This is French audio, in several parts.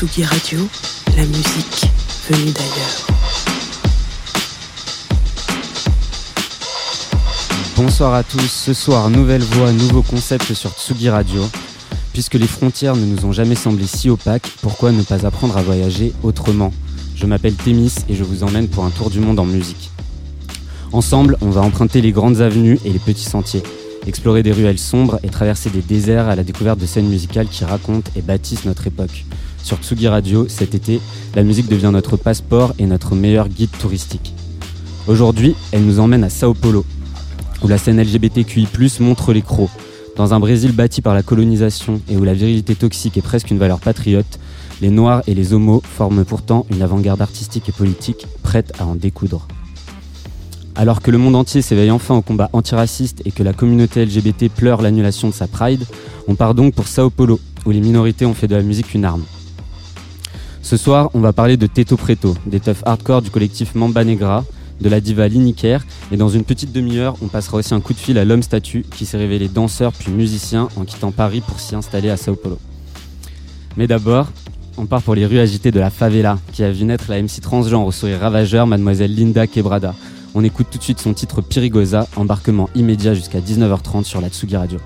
Tsugi Radio, la musique venue d'ailleurs. Bonsoir à tous, ce soir nouvelle voix, nouveau concept sur Tsugi Radio. Puisque les frontières ne nous ont jamais semblé si opaques, pourquoi ne pas apprendre à voyager autrement? Je m'appelle Thémis et je vous emmène pour un tour du monde en musique. Ensemble, on va emprunter les grandes avenues et les petits sentiers, explorer des ruelles sombres et traverser des déserts à la découverte de scènes musicales qui racontent et bâtissent notre époque. Sur Tsugi Radio, cet été, la musique devient notre passeport et notre meilleur guide touristique. Aujourd'hui, elle nous emmène à Sao Paulo, où la scène LGBTQI+, montre les crocs. Dans un Brésil bâti par la colonisation et où la virilité toxique est presque une valeur patriote, les Noirs et les Homos forment pourtant une avant-garde artistique et politique prête à en découdre. Alors que le monde entier s'éveille enfin au combat antiraciste et que la communauté LGBT pleure l'annulation de sa Pride, on part donc pour Sao Paulo, où les minorités ont fait de la musique une arme. Ce soir, on va parler de Teto Preto, des teufs hardcore du collectif Mamba Negra, de la diva Liniker, et dans une petite demi-heure, on passera aussi un coup de fil à l'homme statue qui s'est révélé danseur puis musicien en quittant Paris pour s'y installer à Sao Paulo. Mais d'abord, on part pour les rues agitées de la favela, qui a vu naître la MC transgenre au sourire ravageur, mademoiselle Linda Quebrada. On écoute tout de suite son titre Pirigosa, embarquement immédiat jusqu'à 19h30 sur la Tsugi Radio.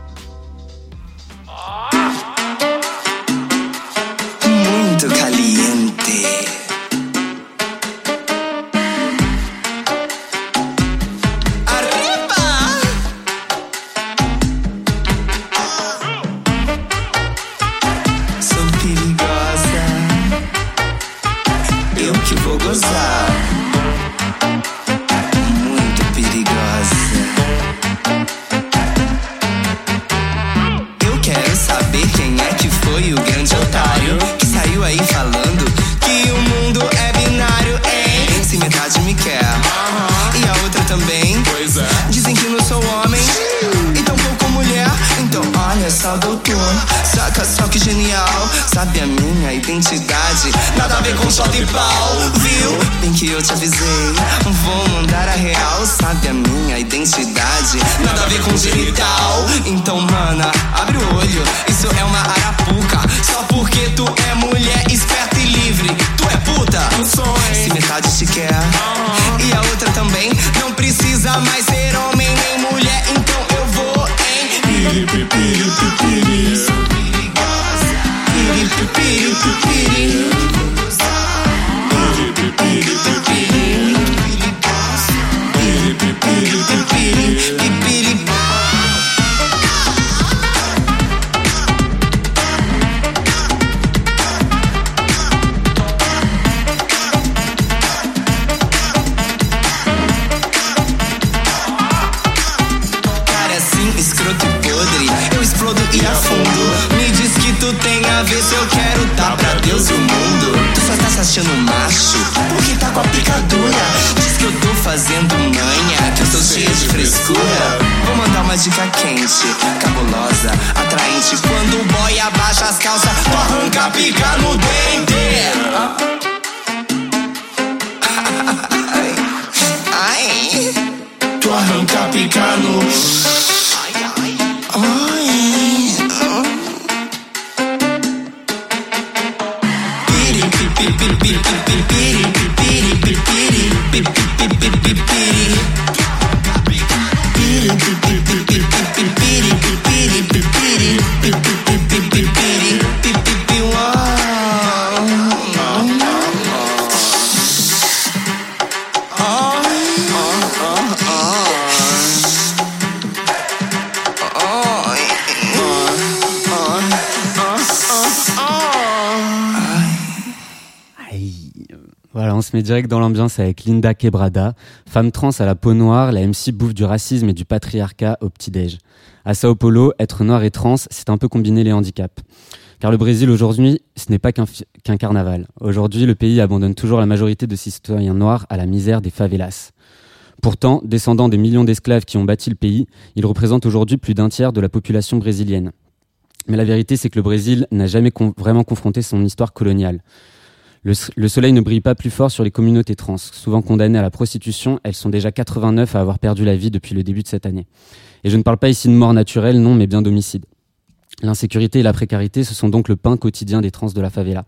Precisa mais direct dans l'ambiance avec Linda Quebrada, femme trans à la peau noire, la MC bouffe du racisme et du patriarcat au petit-déj. À Sao Paulo, être noir et trans, c'est un peu combiner les handicaps. Car le Brésil aujourd'hui, ce n'est pas qu'un carnaval. Aujourd'hui, le pays abandonne toujours la majorité de ses citoyens noirs à la misère des favelas. Pourtant, descendant des millions d'esclaves qui ont bâti le pays, il représente aujourd'hui plus d'un tiers de la population brésilienne. Mais la vérité, c'est que le Brésil n'a jamais vraiment confronté son histoire coloniale. Le, soleil ne brille pas plus fort sur les communautés trans. Souvent condamnées à la prostitution, elles sont déjà 89 à avoir perdu la vie depuis le début de cette année. Et je ne parle pas ici de mort naturelle, non, mais bien d'homicide. L'insécurité et la précarité, ce sont donc le pain quotidien des trans de la favela.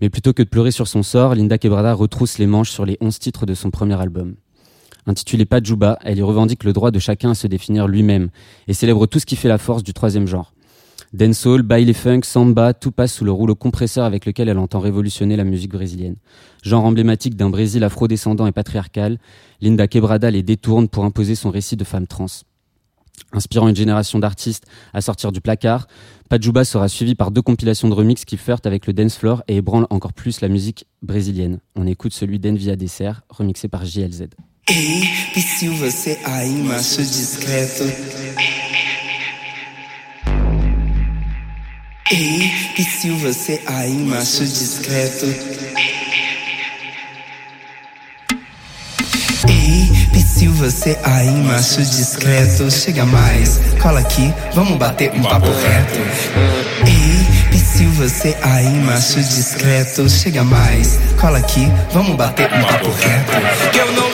Mais plutôt que de pleurer sur son sort, Linda Quebrada retrousse les manches sur les 11 titres de son premier album. Intitulé Pajuba, elle y revendique le droit de chacun à se définir lui-même et célèbre tout ce qui fait la force du troisième genre. Dancehall, baile funk, samba, tout passe sous le rouleau compresseur avec lequel elle entend révolutionner la musique brésilienne. Genre emblématique d'un Brésil afro-descendant et patriarcal, Linda Quebrada les détourne pour imposer son récit de femme trans. Inspirant une génération d'artistes à sortir du placard, Pajuba sera suivi par deux compilations de remix qui flirtent avec le dance floor et ébranlent encore plus la musique brésilienne. On écoute celui d'Envia Dessert, remixé par JLZ. Ei, se você aí, macho discreto. Ei, se você aí, macho discreto. Ei, se você aí, macho discreto. Chega mais, cola aqui, vamos bater um papo reto. Ei, se você aí, macho discreto. Chega mais, cola aqui, vamos bater um papo reto. Que eu não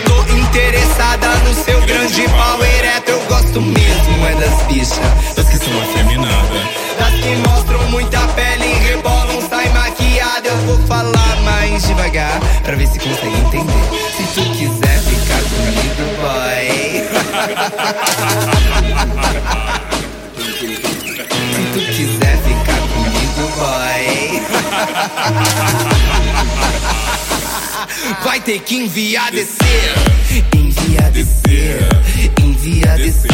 no seu grande pau ereto. Eu gosto mesmo, é das bichas, das que são afeminadas. Das que mostram muita pele e rebolam, sai maquiada. Eu vou falar mais devagar, pra ver se consegue entender. Se tu quiser ficar comigo, boy. se tu quiser ficar comigo, boy. Vai ter que enviar descer. Envia descer. Envia descer.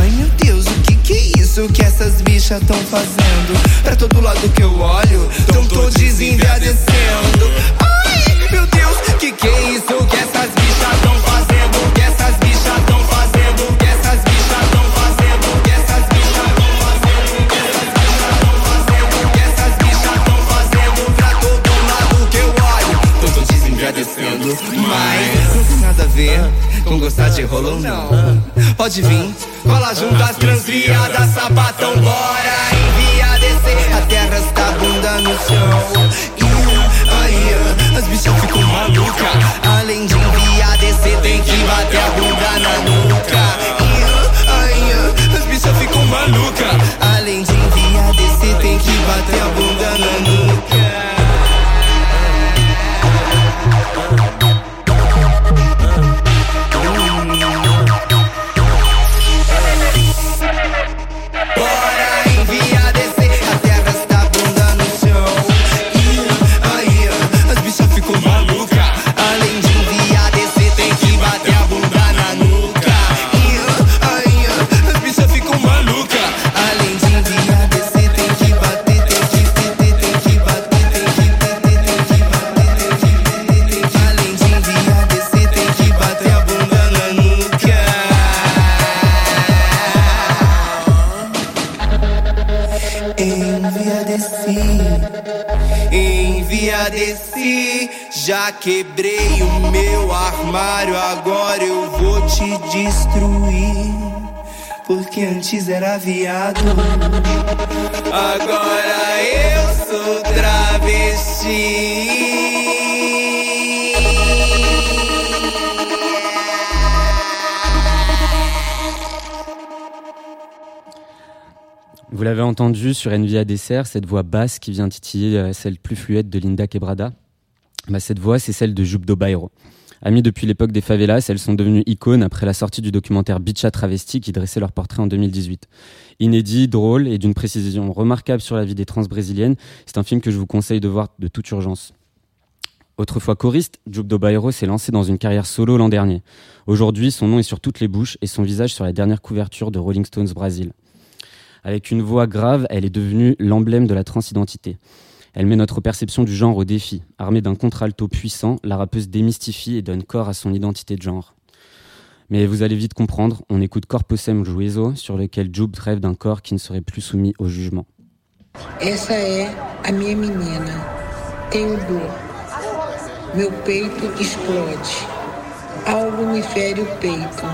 Ai meu Deus, o que que é isso que essas bichas tão fazendo? Pra todo lado que eu olho, tão todos enviadecendo. Ai meu Deus, que que é isso que essas bichas tão ver com gostar de rolo, não. Pode vir, cola junto as transviadas, sapatão, bora envia descer. A terra está bunda no chão. E aí, as bichas ficam malucas. Além de enviar descer, tem que bater a bunda na nuca. E aí, as bichas ficam malucas. Além de enviar descer, tem que bater a bunda na nuca. Envia desse. Já quebrei o meu armário, agora eu vou te destruir. Porque antes era viado, agora eu sou travesti. Vous l'avez entendu sur Envia Dessert, cette voix basse qui vient titiller euh, celle plus fluette de Linda Quebrada. Bah, cette voix, c'est celle de Jubdo Bairo. Amies depuis l'époque des favelas, elles sont devenues icônes après la sortie du documentaire Bicha Travesti qui dressait leur portrait en 2018. Inédit, drôle et d'une précision remarquable sur la vie des trans brésiliennes, c'est un film que je vous conseille de voir de toute urgence. Autrefois choriste, Jubdo Bairo s'est lancé dans une carrière solo l'an dernier. Aujourd'hui, son nom est sur toutes les bouches et son visage sur la dernière couverture de Rolling Stones Brésil. Avec une voix grave, elle est devenue l'emblème de la transidentité. Elle met notre perception du genre au défi. Armée d'un contralto puissant, la rappeuse démystifie et donne corps à son identité de genre. Mais vous allez vite comprendre, on écoute Corposem Juízo, sur lequel Jub rêve d'un corps qui ne serait plus soumis au jugement. Essa é a minha menina. Tenho dor. Meu peito explode. Algo me fere o peito.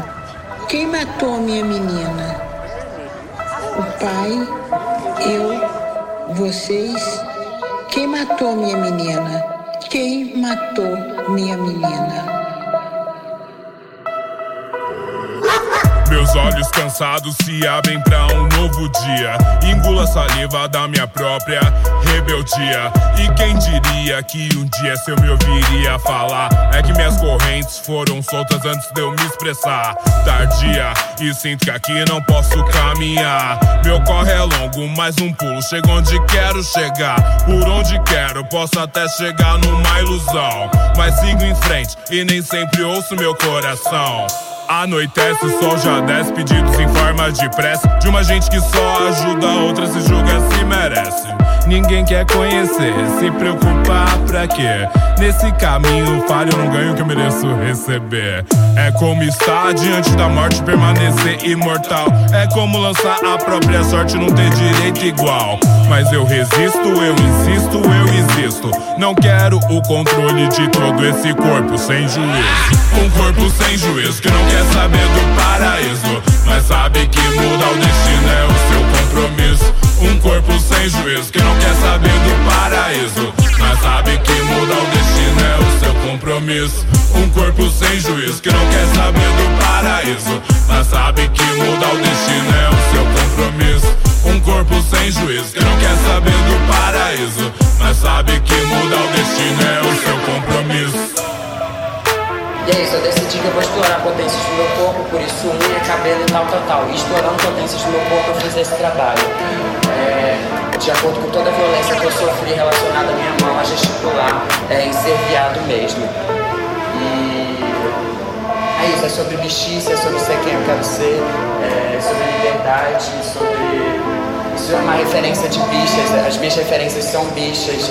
Quem matou a minha menina? O pai, eu, vocês. Quem matou minha menina? Quem matou minha menina? Meus olhos cansados se abrem pra um novo dia. Engula a saliva da minha própria rebeldia. E quem diria que um dia se eu me ouviria falar? É que minhas correntes foram soltas antes de eu me expressar. Tardia, e sinto que aqui não posso caminhar. Meu corre é longo, mais um pulo. Chego onde quero chegar. Por onde quero, posso até chegar numa ilusão. Mas sigo em frente e nem sempre ouço meu coração. Anoitece, o sol já desce, pedidos em forma de prece. De uma gente que só ajuda a outra, se julga, se merece. Ninguém quer conhecer, se preocupar pra quê? Nesse caminho falho, não ganho o que eu mereço receber. É como estar diante da morte, permanecer imortal. É como lançar a própria sorte, não ter direito igual. Mas eu resisto, eu insisto, eu existo. Não quero o controle de todo esse corpo sem juízo. Um corpo sem juízo que não quer saber do paraíso, mas sabe que mudar o destino é o seu compromisso. Um corpo sem juízo que não quer saber do paraíso, mas sabe que mudar o destino é o seu compromisso. Um corpo sem juízo que não quer saber do paraíso, mas sabe que mudar o destino é o seu compromisso. Um corpo sem juízo que não quer saber do paraíso, mas sabe que mudar o destino é o seu compromisso. E é isso, eu decidi que eu vou explorar potências do meu corpo, por isso unha, cabelo e tal, tal, tal. E explorando potências do meu corpo, eu fiz esse trabalho. É, de acordo com toda a violência que eu sofri relacionada à minha mão a gesticular, é, em ser viado mesmo. E é isso, é sobre bichice, é sobre ser quem eu quero ser, é sobre liberdade, sobre. Isso é uma referência de bichas, as minhas referências são bichas.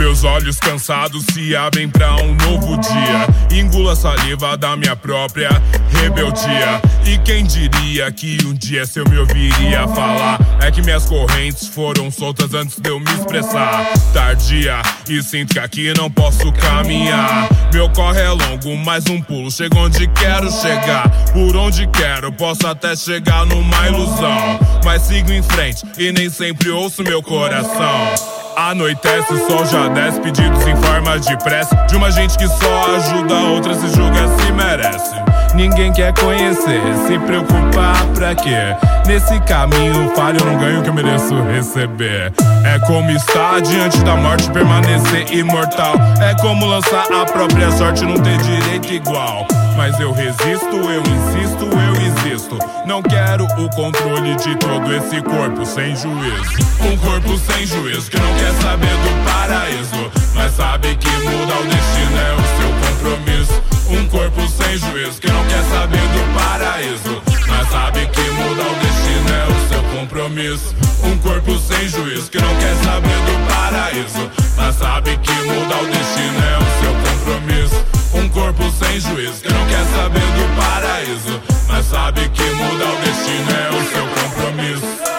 Meus olhos cansados se abrem pra um novo dia. Engula a saliva da minha própria rebeldia. E quem diria que um dia se eu me ouviria falar? É que minhas correntes foram soltas antes de eu me expressar. Tardia, e sinto que aqui não posso caminhar. Meu corre é longo, mais um pulo. Chego onde quero chegar. Por onde quero, posso até chegar numa ilusão. Mas sigo em frente e nem sempre ouço meu coração. Anoitece, o sol já desce, pedidos em forma de prece. De uma gente que só ajuda a outra, se julga, se merece. Ninguém quer conhecer, se preocupar pra quê? Nesse caminho falho, não ganho o que eu mereço receber. É como estar diante da morte, permanecer imortal. É como lançar a própria sorte, não ter direito igual. Mas eu resisto, eu insisto, eu existo. Não quero o controle de todo esse corpo sem juízo. Um corpo sem juízo que não quer saber do paraíso, mas sabe que mudar o destino é o seu compromisso. Um corpo sem juízo que não quer saber do paraíso, mas sabe que mudar o destino é o seu compromisso. Um corpo sem juízo que não quer saber do paraíso, mas sabe que mudar o destino é o seu compromisso. Um corpo sem juízo que não quer saber do paraíso, mas sabe que mudar o destino é o seu compromisso.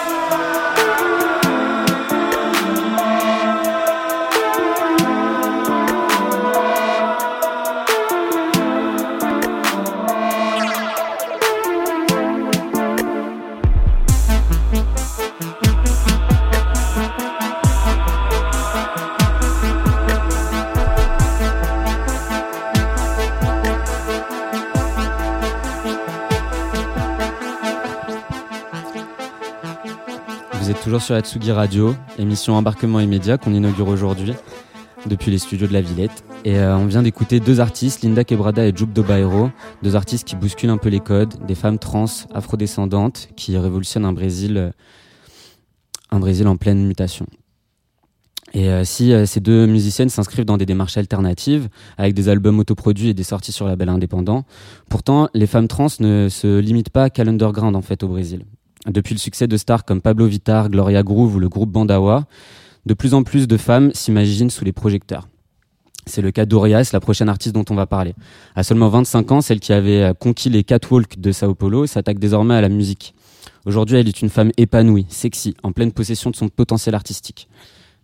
Toujours sur Atsugi Radio, émission Embarquement immédiat qu'on inaugure aujourd'hui depuis les studios de la Villette. Et euh, on vient d'écouter deux artistes, Linda Quebrada et Jup Dobairo, deux artistes qui bousculent un peu les codes, des femmes trans afrodescendantes qui révolutionnent un Brésil, euh, un Brésil en pleine mutation. Et euh, si ces deux musiciennes s'inscrivent dans des démarches alternatives, avec des albums autoproduits et des sorties sur label indépendant, pourtant les femmes trans ne se limitent pas qu'à l'underground en fait au Brésil. Depuis le succès de stars comme Pablo Vittar, Gloria Groove ou le groupe Bandawa, de plus en plus de femmes s'imaginent sous les projecteurs. C'est le cas d'Orias, la prochaine artiste dont on va parler. À seulement 25 ans, celle qui avait euh, conquis les catwalks de Sao Paulo s'attaque désormais à la musique. Aujourd'hui, elle est une femme épanouie, sexy, en pleine possession de son potentiel artistique.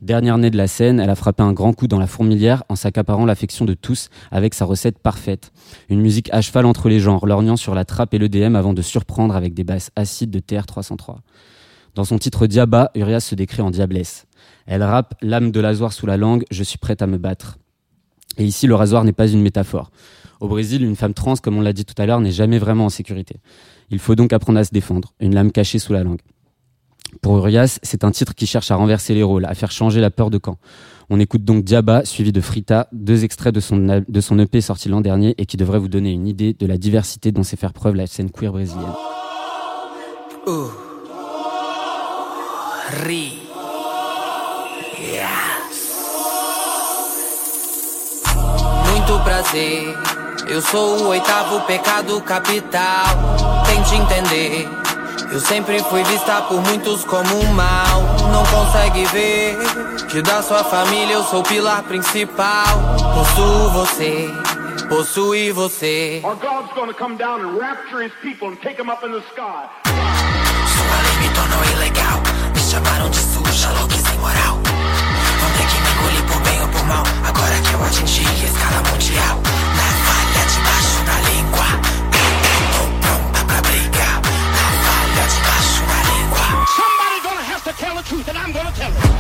Dernière née de la scène, elle a frappé un grand coup dans la fourmilière en s'accaparant l'affection de tous avec sa recette parfaite. Une musique à cheval entre les genres, lorgnant sur la trappe et le DM avant de surprendre avec des basses acides de TR-303. Dans son titre Diaba, Urias se décrit en diablesse. Elle rappe l'âme de l'azoir sous la langue, je suis prête à me battre. Et ici, le rasoir n'est pas une métaphore. Au Brésil, une femme trans, comme on l'a dit tout à l'heure, n'est jamais vraiment en sécurité. Il faut donc apprendre à se défendre, une lame cachée sous la langue. Pour Urias, c'est un titre qui cherche à renverser les rôles, à faire changer la peur de camp. On écoute donc Diaba, suivi de Frita, deux extraits de son, de son EP sorti l'an dernier et qui devrait vous donner une idée de la diversité dont sait faire preuve la scène queer brésilienne. Eu sempre fui vista por muitos como um mal. Não consegue ver que da sua família eu sou o pilar principal. Possuo você, possui você. Our God's gonna come down and rapture his people and take them up in the sky. Sua lei me tornou ilegal. Me chamaram de suja, louca e sem moral. Vão ter que me engolir por bem ou por mal. Agora que eu atingi a escala mundial. Truth, and I'm gonna tell it.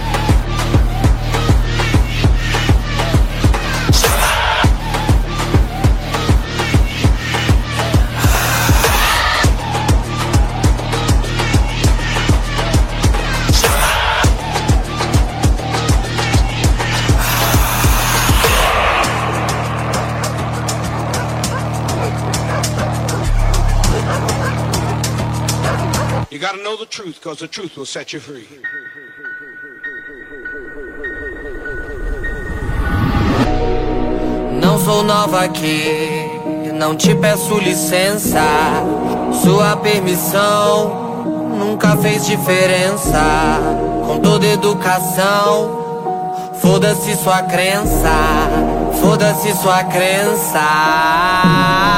You gotta know the truth, because the truth will set you free. Não sou nova aqui, não te peço licença. Sua permissão nunca fez diferença. Com toda educação, foda-se sua crença, foda-se sua crença.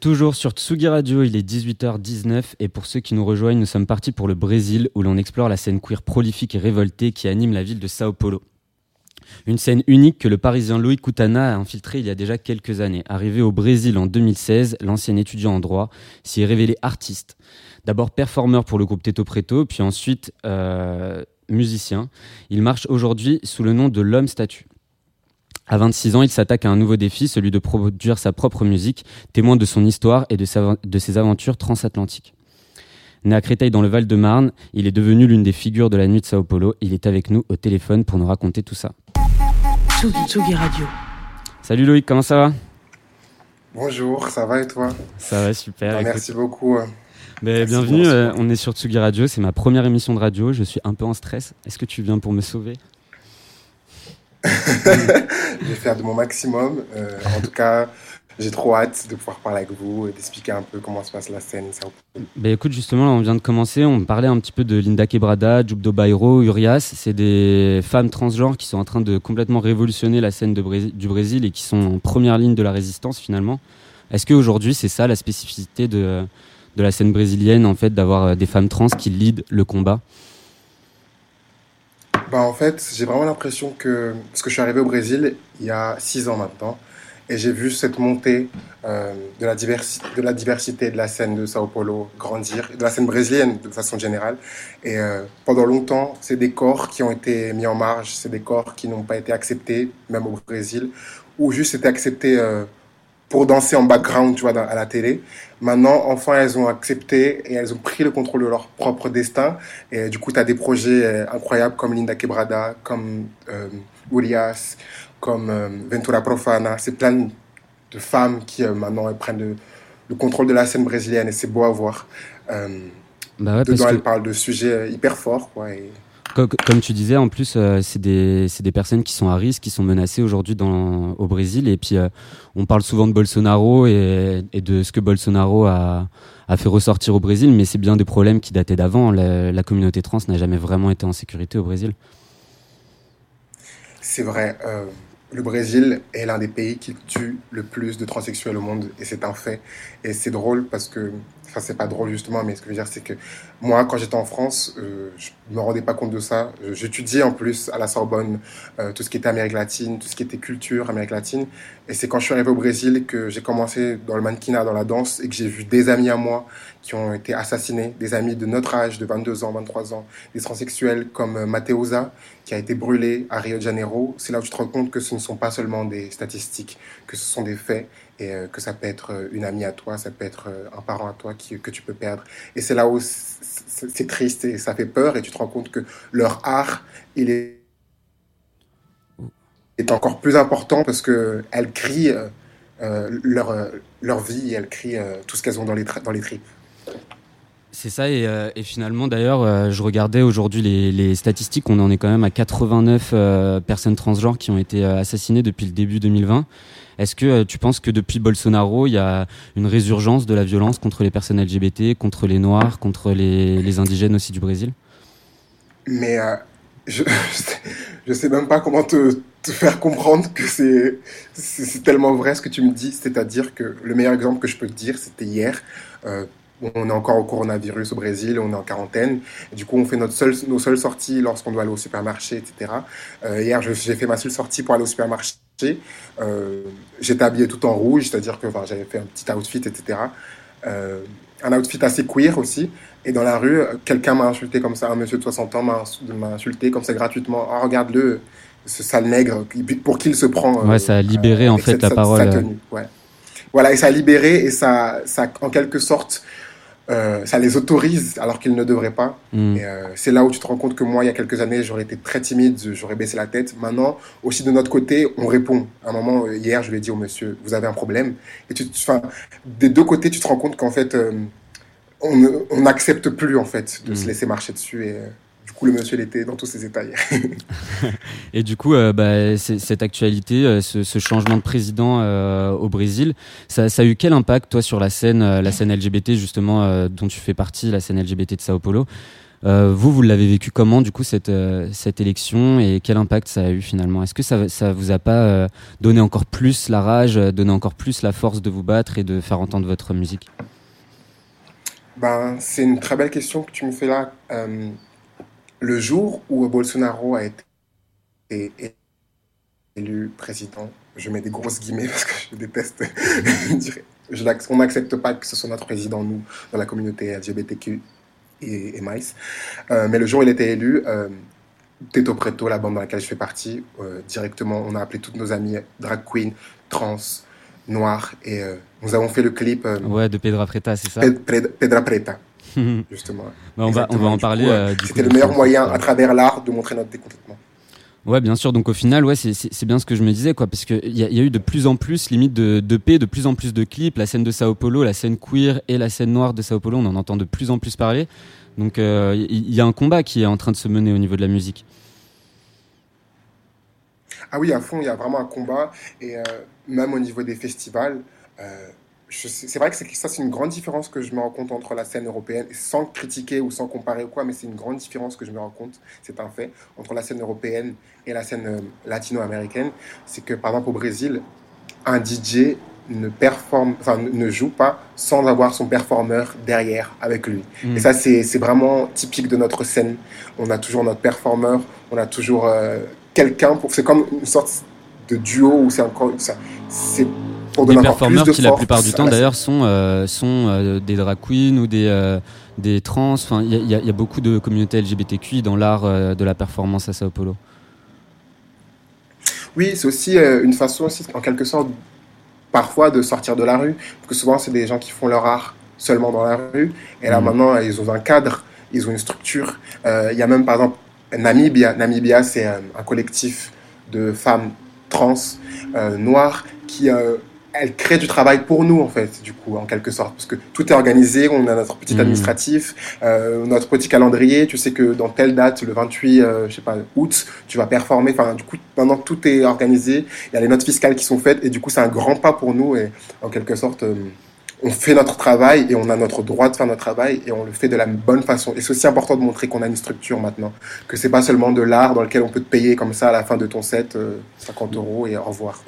Toujours sur Tsugi Radio, il est 18h19 et pour ceux qui nous rejoignent, nous sommes partis pour le Brésil où l'on explore la scène queer prolifique et révoltée qui anime la ville de Sao Paulo. Une scène unique que le parisien Loïc Coutana a infiltrée il y a déjà quelques années. Arrivé au Brésil en 2016, l'ancien étudiant en droit s'y est révélé artiste. D'abord performeur pour le groupe Teto Preto, puis ensuite euh, musicien. Il marche aujourd'hui sous le nom de l'homme statue. À 26 ans, il s'attaque à un nouveau défi, celui de produire sa propre musique, témoin de son histoire et de, de ses aventures transatlantiques. Né à Créteil dans le Val-de-Marne, il est devenu l'une des figures de la nuit de Sao Paulo. Il est avec nous au téléphone pour nous raconter tout ça. Tsugi, Radio. Salut Loïc, comment ça va? Bonjour, ça va et toi? Ça va super. Bah, merci beaucoup. Euh. Ben, bienvenue, euh, on est sur Tsugi Radio, c'est ma première émission de radio, je suis un peu en stress. Est-ce que tu viens pour me sauver? Je vais faire de mon maximum. Euh, en tout cas, j'ai trop hâte de pouvoir parler avec vous et d'expliquer un peu comment se passe la scène. Ben écoute, justement, là, on vient de commencer. On parlait un petit peu de Linda Quebrada, Jubdo Bairo, Urias. C'est des femmes transgenres qui sont en train de complètement révolutionner la scène du Brésil et qui sont en première ligne de la résistance finalement. Est-ce qu'aujourd'hui, c'est ça la spécificité de, de la scène brésilienne, en fait, d'avoir euh, des femmes trans qui lead le combat? Bah, En fait, j'ai vraiment l'impression que. Parce que je suis arrivé au Brésil il y a six ans maintenant. Et j'ai vu cette montée euh, de, la diversité, de la diversité de la scène de Sao Paulo grandir, de la scène brésilienne de façon générale. Et euh, pendant longtemps, c'est des corps qui ont été mis en marge, c'est des corps qui n'ont pas été acceptés, même au Brésil, ou juste été acceptés euh, pour danser en background, tu vois, à la télé. Maintenant, enfin, elles ont accepté et elles ont pris le contrôle de leur propre destin. Et du coup, tu as des projets incroyables comme Linda Quebrada, comme Urias, comme euh, Ventura Profana. C'est plein de femmes qui euh, maintenant prennent le, contrôle de la scène brésilienne et c'est beau à voir. Euh, bah dedans, elles parlent de sujets hyper forts. Quoi, comme, tu disais, en plus, c'est des, des, personnes qui sont à risque, qui sont menacées aujourd'hui au Brésil. Et puis, on parle souvent de Bolsonaro et, de ce que Bolsonaro a, a, fait ressortir au Brésil, mais c'est bien des problèmes qui dataient d'avant. La, la, communauté trans n'a jamais vraiment été en sécurité au Brésil. C'est vrai le Brésil est l'un des pays qui tue le plus de transsexuels au monde et c'est un fait. Et c'est drôle parce que, enfin c'est pas drôle justement, mais ce que je veux dire c'est que moi quand j'étais en France, euh, je me rendais pas compte de ça. J'étudiais en plus à la Sorbonne euh, tout ce qui était Amérique latine, tout ce qui était culture Amérique latine. Et c'est quand je suis arrivé au Brésil que j'ai commencé dans le mannequinat, dans la danse et que j'ai vu des amis à moi qui ont été assassinés, des amis de notre âge, de 22 ans, 23 ans, des transsexuels comme euh, Mateusa, qui a été brûlé à Rio de Janeiro. C'est là où tu te rends compte que ce ne sont pas seulement des statistiques, que ce sont des faits et euh, que ça peut être euh, une amie à toi, ça peut être un parent à toi que tu peux perdre. Et c'est là où c'est triste et ça fait peur et tu te rends compte que leur art, il est, encore plus important parce qu'elles crient leur, leur vie elles crient tout ce qu'elles ont dans les, dans les tripes. C'est ça, et, euh, finalement d'ailleurs, euh, je regardais aujourd'hui les, statistiques, on en est quand même à 89 euh, personnes transgenres qui ont été assassinées depuis le début 2020. Est-ce que tu penses que depuis Bolsonaro, il y a une résurgence de la violence contre les personnes LGBT, contre les Noirs, contre les, indigènes aussi du Brésil? Mais je, je sais même pas comment te, te faire comprendre que c'est tellement vrai ce que tu me dis. C'est-à-dire que le meilleur exemple que je peux te dire, c'était hier on est encore au coronavirus au Brésil, on est en quarantaine. du coup, on fait notre seule, nos seules sorties lorsqu'on doit aller au supermarché, etc. Euh, hier, j'ai fait ma seule sortie pour aller au supermarché. Euh, J'étais habillé tout en rouge, c'est-à-dire que j'avais fait un petit outfit, etc. Euh, un outfit assez queer aussi. Et dans la rue, quelqu'un m'a insulté comme ça, un monsieur de 60 ans m'a insulté comme ça gratuitement. Oh, regarde-le, ce sale nègre, pour qui il se prend. Ouais, ça a libéré en fait la parole. ouais. Voilà, et ça a libéré et ça, ça en quelque sorte, euh, ça les autorise alors qu'ils ne devraient pas. Hmm. Euh, c'est là où tu te rends compte que moi, il y a quelques années, j'aurais été très timide, j'aurais baissé la tête. Maintenant, aussi de notre côté, on répond. À un moment, euh, hier, je lui ai dit au monsieur, vous avez un problème. Et tu, enfin, des deux côtés, tu te rends compte qu'en fait, on n'accepte plus en fait de se hmm. laisser marcher dessus. Et, coup, le monsieur, il était dans tous ses hier. et du coup, euh, bah, cette actualité, euh, ce, changement de président euh, au Brésil, ça, a eu quel impact, toi, sur la scène, la scène LGBT, justement, dont tu fais partie, la scène LGBT de Sao Paulo? Vous, vous l'avez vécu comment, du coup, cette, cette élection? Et quel impact ça a eu finalement? Est-ce que ça, ça vous a pas donné encore plus la rage, donné encore plus la force de vous battre et de faire entendre votre musique? Ben, C'est une très belle question que tu me fais là le jour où Bolsonaro a été élu président, je mets des grosses guillemets parce que je déteste je, on n'accepte pas que ce soit notre président, nous, dans la communauté LGBTQ et, et mais le jour où il était élu, euh, Teto Preto, la bande dans laquelle je fais partie, directement, on a appelé toutes nos amies drag queen, trans, noires, et nous avons fait le clip. ouais, de Pedra Preta, c'est ça? Pedra Preta. justement. Bah, on, va, on va en parler. C'était le meilleur moyen, à travers l'art, de montrer notre décontentement. Ouais, bien sûr. Donc au final, ouais, c'est bien ce que je me disais, quoi, parce qu'il y, y, a eu de plus en plus, limite de, de P, de plus en plus de clips. La scène de Sao Paulo, la scène queer et la scène noire de Sao Paulo, on en entend de plus en plus parler. Donc il euh, y, a un combat qui est en train de se mener au niveau de la musique. Ah oui, à fond, il y a vraiment un combat. Et euh, même au niveau des festivals, euh, c'est vrai que ça, c'est une grande différence que je me rends compte entre la scène européenne, sans critiquer ou sans comparer ou quoi, mais c'est une grande différence que je me rends compte, c'est un fait, entre la scène européenne et la scène euh, latino-américaine. C'est que, par exemple, au Brésil, un DJ ne performe, enfin, ne joue pas sans avoir son performeur derrière avec lui. Mm. Et ça, c'est vraiment typique de notre scène. On a toujours notre performeur, on a toujours euh, quelqu'un pour. C'est comme une sorte de duo où c'est encore. C'est des performeurs qui la plupart du temps d'ailleurs sont, euh, sont euh, des drag queens ou des, euh, des trans. Enfin, il y, y, a beaucoup de communautés LGBTQI dans l'art de la performance à Sao Paulo. Oui, c'est aussi une façon aussi, en quelque sorte, parfois de sortir de la rue. Parce que souvent, c'est des gens qui font leur art seulement dans la rue. Et là, mm. maintenant, ils ont un cadre, ils ont une structure. Il y a même, par exemple, Namibia. Namibia, c'est un, un, collectif de femmes trans, noires, qui elle crée du travail pour nous en fait du coup en quelque sorte. Parce que tout est organisé on a notre petit mmh. administratif euh, notre petit calendrier. Tu sais que dans telle date le 28 euh, je sais pas août tu vas performer. Enfin du coup maintenant tout est organisé il y a les notes fiscales qui sont faites. Et du coup c'est un grand pas pour nous et en quelque sorte euh, on fait notre travail et on a notre droit de faire notre travail et on le fait de la bonne façon. Et c'est aussi important de montrer qu'on a une structure maintenant, que c'est pas seulement de l'art dans lequel on peut te payer comme ça à la fin de ton set 50 euh, euros et au revoir.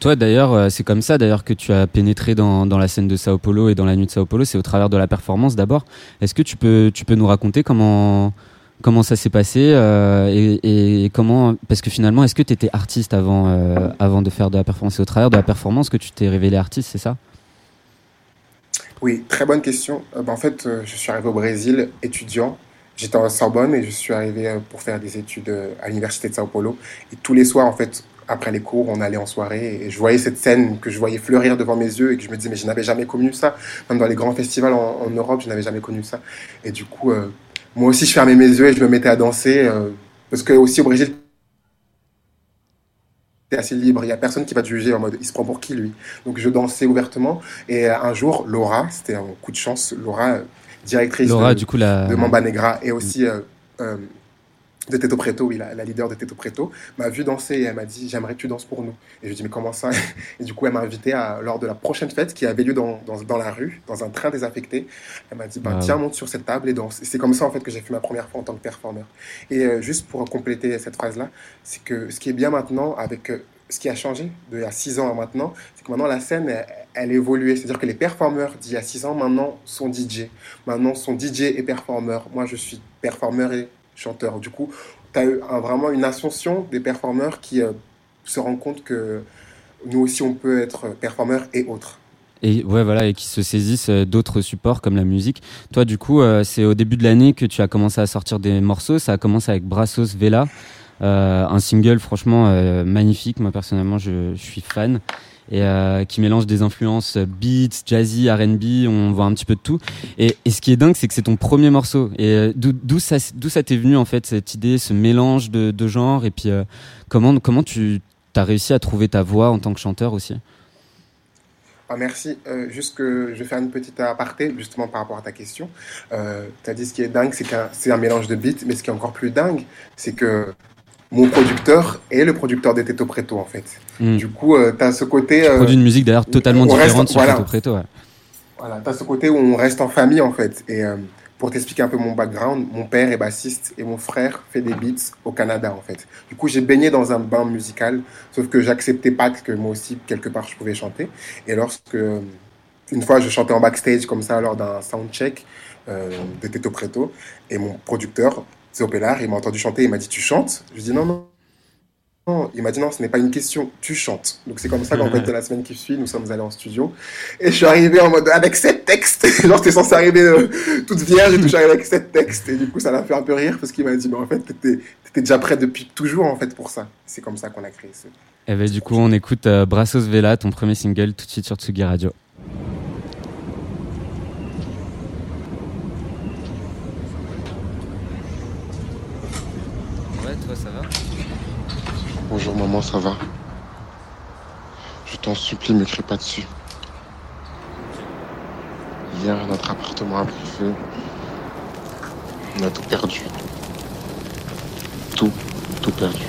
Toi, d'ailleurs, euh, c'est comme ça d'ailleurs que tu as pénétré dans, dans, la scène de Sao Paulo et dans la nuit de Sao Paulo, c'est au travers de la performance d'abord. Est-ce que tu peux, tu peux nous raconter comment comment ça s'est passé euh, et, et, comment parce que finalement est-ce que tu étais artiste avant avant de faire de la performance? C'est au travers de la performance que tu t'es révélé artiste c'est ça? Oui, très bonne question. Euh, ben, en fait, euh, je suis arrivé au Brésil étudiant. J'étais en Sorbonne et je suis arrivé euh, pour faire des études à l'université de Sao Paulo. Et tous les soirs, en fait, après les cours, on allait en soirée et je voyais cette scène que je voyais fleurir devant mes yeux et que je me disais, mais je n'avais jamais connu ça. Même dans les grands festivals en, Europe, je n'avais jamais connu ça. Et du coup, moi aussi, je fermais mes yeux et je me mettais à danser. parce que aussi au Brésil, assez libre, il n'y a personne qui va te juger en mode il se prend pour qui lui? Donc je dansais ouvertement. Et un jour Laura, c'était un coup de chance, Laura, directrice Laura, de, du coup, la... de Mamba Negra et aussi euh, euh, de Teto Preto, oui, la, leader de Teto Preto, m'a vu danser et elle m'a dit J'aimerais que tu danses pour nous. Et je lui ai dit Mais comment ça? Et du coup, elle m'a invité à, lors de la prochaine fête qui avait lieu dans, dans, dans la rue, dans un train désaffecté. Elle m'a dit bah, Tiens, monte sur cette table et danse. Et c'est comme ça, en fait, que j'ai fait ma première fois en tant que performeur. Et euh, juste pour compléter cette phrase-là, c'est que ce qui est bien maintenant avec ce qui a changé d'il y a 6 ans à maintenant, c'est que maintenant la scène, elle, elle évolué. C'est-à-dire que les performeurs d'il y a 6 ans, maintenant, sont DJ. Maintenant, sont DJ et performeurs. Moi, je suis performeur et chanteur. Du coup, tu as vraiment une ascension des performeurs qui euh, se rendent compte que nous aussi, on peut être performeurs et autres. Et ouais, voilà, et qui se saisissent euh, d'autres supports comme la musique. Toi, du coup, euh, c'est au début de l'année que tu as commencé à sortir des morceaux. Ça a commencé avec Brassos Vela. Un single franchement magnifique, moi personnellement je, je suis fan et euh, qui mélange des influences beats, jazzy, R&B, on voit un petit peu de tout. Et, ce qui est dingue, c'est que c'est ton premier morceau. Et d'où ça, d'où ça t'est venu en fait cette idée, ce mélange de, genres? Et puis comment tu as réussi à trouver ta voix en tant que chanteur aussi? Ah, merci. Euh, juste que je vais faire une petite aparté, justement par rapport à ta question. Euh, tu as dit ce qui est dingue, c'est qu'un c'est un mélange de beats, mais ce qui est encore plus dingue, c'est que mon producteur est le producteur des Teto Preto en fait. Hmm. Du coup, euh, tu as ce côté. Tu euh, produis une musique d'ailleurs totalement différente sur Teto Preto. Ouais. Voilà, tu as ce côté où on reste en famille en fait. Et euh, pour t'expliquer un peu mon background, mon père est bassiste et mon frère fait des beats au Canada en fait. Du coup, j'ai baigné dans un bain musical, sauf que j'acceptais pas que moi aussi quelque part je pouvais chanter. Et lorsque une fois je chantais en backstage comme ça lors d'un soundcheck de Teto Preto et mon producteur c'est Opélar, il m'a entendu chanter, il m'a dit Tu chantes? Je lui dis Non, non, il m'a dit non, ce n'est pas une question, tu chantes. Donc c'est comme ça qu'en fait, la semaine qui suit, nous sommes allés en studio. Et je suis arrivé en mode avec sept textes. Genre, j'étais censé arriver euh, toute vierge et tout, arrivé avec sept textes. Et du coup, ça l'a fait un peu rire parce qu'il m'a dit, mais en fait, t'étais étais déjà prêt depuis toujours en fait pour ça. C'est comme ça qu'on a créé ce. Et eh ben, du coup, on écoute euh, Brassos Vela, ton premier single, tout de suite sur Tsugi Radio. Bonjour maman, ça va Je t'en supplie, m'écris pas dessus. Hier, notre appartement a pris feu. On a tout perdu. Tout, tout perdu.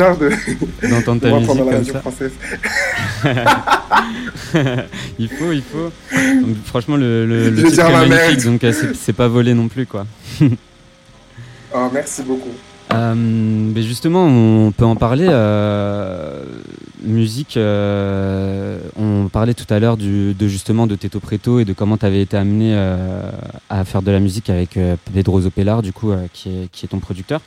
Bizarre de d'entendre ta musique comme ça. française. il faut, il faut. Donc, franchement, le, le, le titre est ma magnifique, donc euh, c'est pas volé non plus, quoi. Oh, merci beaucoup. Euh, mais justement, on peut en parler. euh, musique, euh, on parlait tout à l'heure de justement de Teto Preto et de comment tu avais été amené à faire de la musique avec Pedro Zopelar, du coup, qui, est, qui est ton producteur.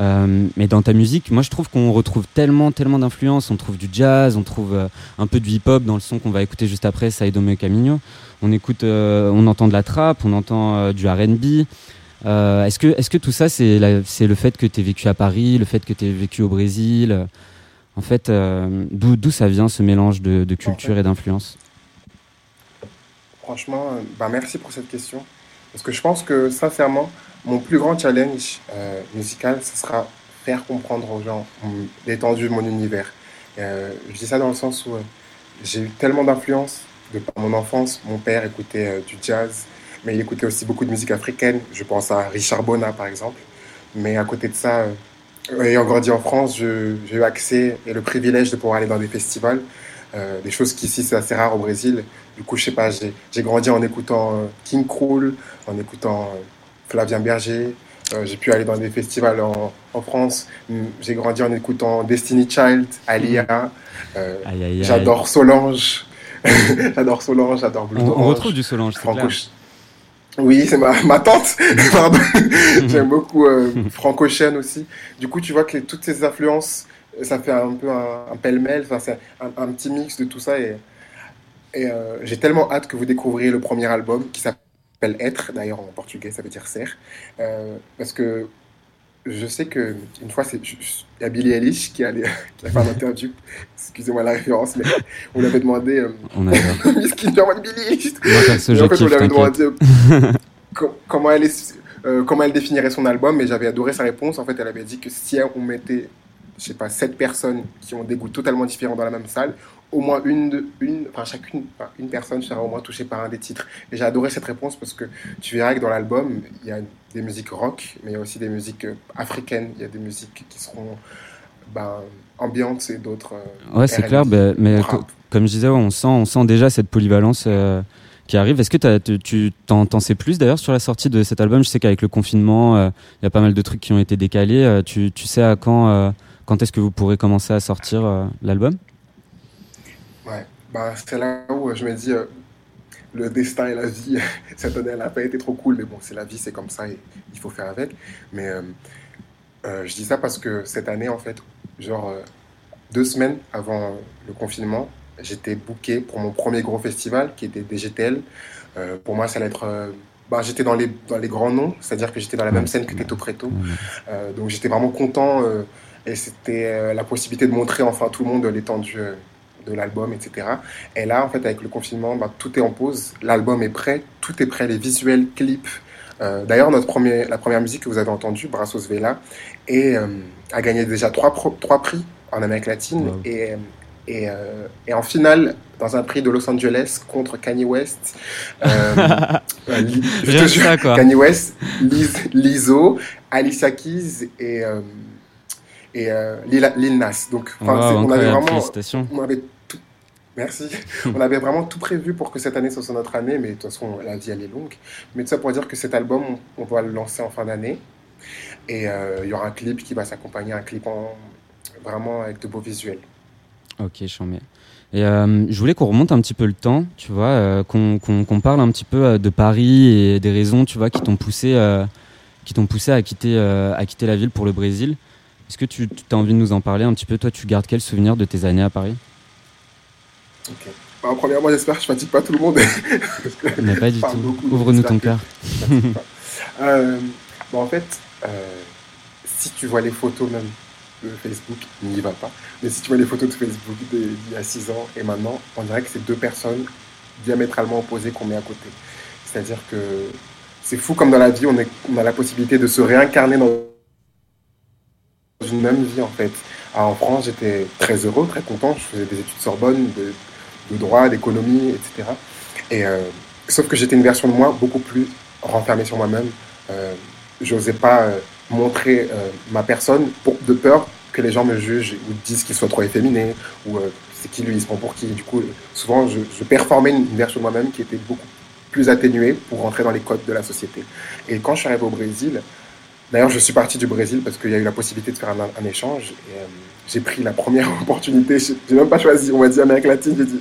Euh, mais dans ta musique, moi je trouve qu'on retrouve tellement, tellement d'influences. On trouve du jazz, on trouve euh, un peu du hip-hop dans le son qu'on va écouter juste après, Saido Me Camino. On écoute, euh, on entend de la trap, on entend du R&B. Est-ce que, est-ce que tout ça, c'est, le fait que tu vécu à Paris, le fait que tu vécu au Brésil? En fait, d'où, ça vient ce mélange de, culture et d'influence? Franchement, bah, merci pour cette question. Parce que je pense que, sincèrement, mon plus grand challenge euh, musical, ce sera faire comprendre aux gens l'étendue de mon univers. Euh, je dis ça dans le sens où euh, j'ai eu tellement d'influence de par mon enfance. Mon père écoutait du jazz, mais il écoutait aussi beaucoup de musique africaine. Je pense à Richard Bona, par exemple. Mais à côté de ça, ayant grandi en France, j'ai eu accès et le privilège de pouvoir aller dans des festivals. Des choses qu'ici, c'est assez rare au Brésil. Du coup, je sais pas, j'ai grandi en écoutant King Krul, en écoutant Flavien Berger. Euh, j'ai pu aller dans des festivals en, en France. Mm, J'ai grandi en écoutant Destiny Child, Alia. Euh, aïe, aïe. j'adore Solange. j'adore Solange, j'adore Blue On, retrouve du Solange, c'est Franco. clair. Oui, c'est ma, ma tante. Pardon. J'aime beaucoup euh, Franco Chen aussi. Du coup, tu vois que toutes ces influences, ça fait un peu un, un pêle-mêle. Enfin, c'est un, un petit mix de tout ça. Et, et euh, j'ai tellement hâte que vous découvriez le premier album qui s'appelle Être. D'ailleurs, en portugais, ça veut dire ser. Euh, parce que je sais que une fois, c'est- il y a Billie Eilish qui a, qui a fait un interview. Excusez-moi la référence, mais on lui avait demandé. Euh, On Eilish? En fait, on avait demandé co- comment, elle est- euh, comment elle définirait son album, et j'avais adoré sa réponse. En fait, elle avait dit que si on mettait, je sais pas, sept personnes qui ont des goûts totalement différents dans la même salle, au moins une, une, enfin chacune, enfin, une personne sera au moins touchée par un des titres. Et j'ai adoré cette réponse parce que tu verras que dans l'album, il y a des musiques rock, mais il y a aussi des musiques euh, africaines. Il y a des musiques qui seront ben, ambiantes et d'autres. euh, Ouais, c'est clair. bah, mais co- comme je disais, on, sent, on sent déjà cette polyvalence euh, qui arrive. Est-ce que tu- t'en sais plus d'ailleurs sur la sortie de cet album? Je sais qu'avec le confinement, euh, il y a pas mal de trucs qui ont été décalés. Euh, tu, tu sais à quand, euh, quand est-ce que vous pourrez commencer à sortir l'album? Bah, c'est là où je me dis, euh, le destin et la vie, cette année, elle n'a pas été trop cool, mais bon, c'est la vie, c'est comme ça et il faut faire avec. Mais euh, euh, je dis ça parce que cette année, en fait, genre deux semaines avant le confinement, j'étais booké pour mon premier gros festival qui était DGTL. Pour moi, ça allait être. bah, j'étais dans les, dans les grands noms, c'est-à-dire que j'étais dans la même scène que Teto Preto. Donc j'étais vraiment content et c'était la possibilité de montrer enfin à tout le monde l'étendue de l'album, etc. Et là, en fait, avec le confinement, bah, tout est en pause. L'album est prêt, tout est prêt, les visuels, clips. Euh, D'ailleurs, notre premier, la première musique que vous avez entendue, Brassos Vela, et, euh, a gagné déjà trois, pro- trois prix en Amérique latine Wow. et, et, euh, et en finale dans un prix de Los Angeles contre Kanye West. Euh, euh, je jure, ça, quoi. Kanye West, Liz, Lizzo, Alicia Keys et, et Lil, Nas. Donc, Wow, on avait vraiment, on avait merci, on avait vraiment tout prévu pour que cette année soit notre année, mais de toute façon, la vie elle est longue. Mais tout ça pour dire que cet album, on, on va le lancer en fin d'année et euh, il y aura un clip qui va s'accompagner, un clip en vraiment avec de beaux visuels. Ok, j'en mets. Et euh, je voulais qu'on remonte un petit peu le temps, tu vois, euh, qu'on parle un petit peu de Paris et des raisons, tu vois, qui t'ont poussé, qui t'ont poussé à quitter, à quitter la ville pour le Brésil. Est-ce que tu as envie de nous en parler un petit peu? Toi, tu gardes quel souvenir de tes années à Paris? Ok. Bah, premièrement, j'espère que je fatigue pas tout le monde. Parce que Mais pas du tout. Ouvre-nous ton cœur. Euh, bon, en fait, euh, si tu vois les photos même de Facebook, n'y va pas. Mais si tu vois les photos de Facebook d'il y a 6 ans et maintenant, on dirait que c'est deux personnes diamétralement opposées qu'on met à côté. C'est-à-dire que c'est fou comme dans la vie, on, est, on a la possibilité de se réincarner dans une même vie en fait. Alors, en France, j'étais très heureux, très content. Je faisais des études Sorbonne, de, de droit, d'économie, etc. Et, euh, sauf que j'étais une version de moi beaucoup plus renfermé sur moi-même. Euh, j'osais pas montrer ma personne de peur que les gens me jugent ou disent qu'il soit trop efféminé ou c'est qui lui, il se pour qui. Du coup, souvent, je, je performais une, version de moi-même qui était beaucoup plus atténuée pour rentrer dans les codes de la société. Et quand je suis arrivé au Brésil, d'ailleurs, je suis parti du Brésil parce qu'il y a eu la possibilité de faire un, échange. J'ai pris la première opportunité. J'ai même pas choisi, on va dire Amérique latine. J'ai dit,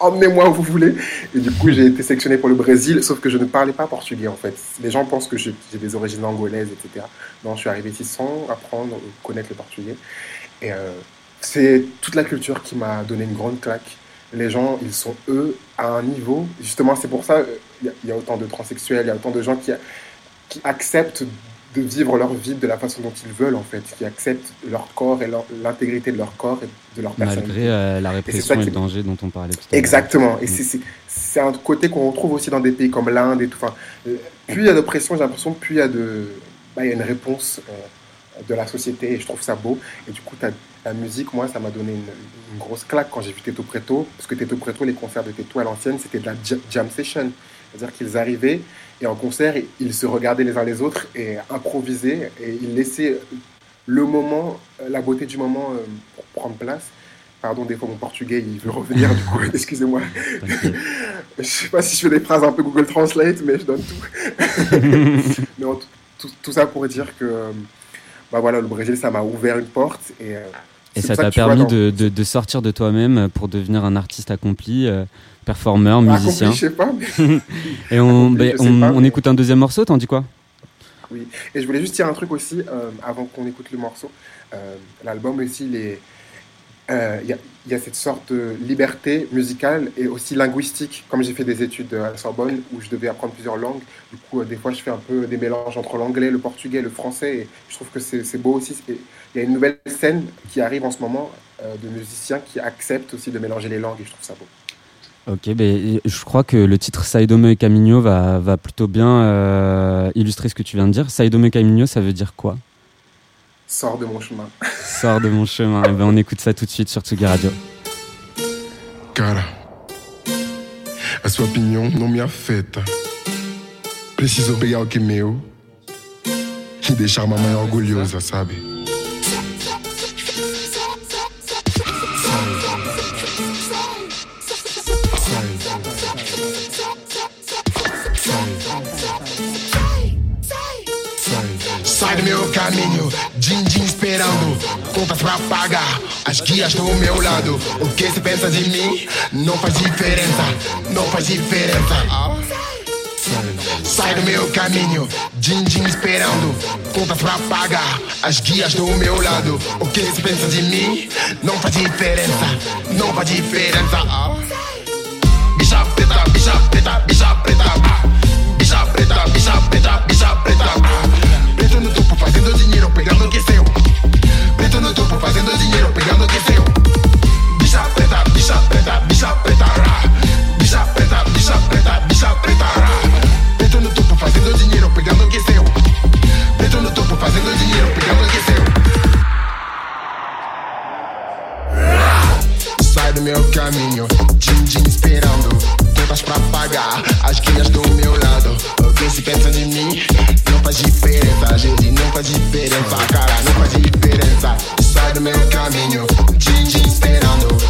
emmenez-moi où vous voulez. Et du coup, j'ai été sélectionné pour le Brésil, sauf que je ne parlais pas portugais en fait. Les gens pensent que j'ai des origines angolaises, etc. Non, je suis arrivé ici sans apprendre, connaître le portugais. Et euh, c'est toute la culture qui m'a donné une grande claque. Les gens, ils sont eux à un niveau. Justement, c'est pour ça il y, a autant de transsexuels, il y a autant de gens qui, qui acceptent de vivre leur vie de la façon dont ils veulent, en fait, qui acceptent leur corps et l'intégrité de leur corps et de leur personnalité. Malgré euh, la répression et, le danger dont on parlait tout à l'heure. Exactement. Et mm. c'est un côté qu'on retrouve aussi dans des pays comme l'Inde et tout. Enfin, euh, plus il y a d'oppression, j'ai l'impression, plus il y a de... Bah, il y a une réponse euh, de la société et je trouve ça beau. Et du coup, la musique, moi, ça m'a donné une, grosse claque quand j'ai vu Teto Preto, parce que Teto Preto, les concerts de Teto à l'ancienne, c'était de la jam session. C'est-à-dire qu'ils arrivaient et en concert, ils se regardaient les uns les autres et improvisaient et ils laissaient le moment, la beauté du moment euh, pour prendre place. Pardon, des fois mon portugais il veut revenir, du coup, excusez-moi. je sais pas si je fais des phrases un peu Google Translate, mais je donne tout. mais tout, ça pour dire que bah voilà, le Brésil, ça m'a ouvert une porte. Et, euh, et ça t'a permis de, de, sortir de toi-même pour devenir un artiste accompli. Euh, performeur, musicien. je sais pas. Et on, on, écoute un deuxième morceau, t'en dis quoi? Oui, et je voulais juste dire un truc aussi, euh, avant qu'on écoute le morceau. Euh, l'album aussi, euh, il y, a cette sorte de liberté musicale et aussi linguistique. Comme j'ai fait des études à la Sorbonne où je devais apprendre plusieurs langues, du coup, des fois, je fais un peu des mélanges entre l'anglais, le portugais, le français. Et je trouve que c'est beau aussi. Il y a une nouvelle scène qui arrive en ce moment de musiciens qui acceptent aussi de mélanger les langues et je trouve ça beau. Ok, ben, je crois que le titre Saidome et Camino va, va plutôt bien euh, illustrer ce que tu viens de dire. Saidome et Camino, ça veut dire quoi? Sors de mon chemin. Sors de mon chemin. Eh ben, on écoute ça tout de suite sur Tsugi Radio. Cara, a sua opinião não me afeta. Preciso pegar o que é meu e deixar mamãe orgulhosa, sabe? Sai do meu caminho, din-din esperando Contas pra pagar, as guias do meu lado. O que se pensa de mim não faz diferença. Não faz diferença. Sai do meu caminho, din-din esperando Contas pra pagar, as guias do meu lado. O que se pensa de mim não faz diferença. Não faz diferença. Bicha preta, bicha preta Bicha fazendo dinheiro, pegando o que seu. Preto no topo fazendo dinheiro, pegando o que seu. Bicha preta, bicha preta, bicha preta, rá. Bicha preta, bicha preta, bicha preta, rá. Preto no topo fazendo dinheiro, pegando o que seu. Preto no topo fazendo dinheiro, pegando o que seu. Sai do meu caminho, din din esperando Contas pra pagar, as guias do meu lado Alguém se pensa de mim faz diferença, gente, não faz diferença, cara, não faz diferença. Sai do meu caminho, Gigi esperando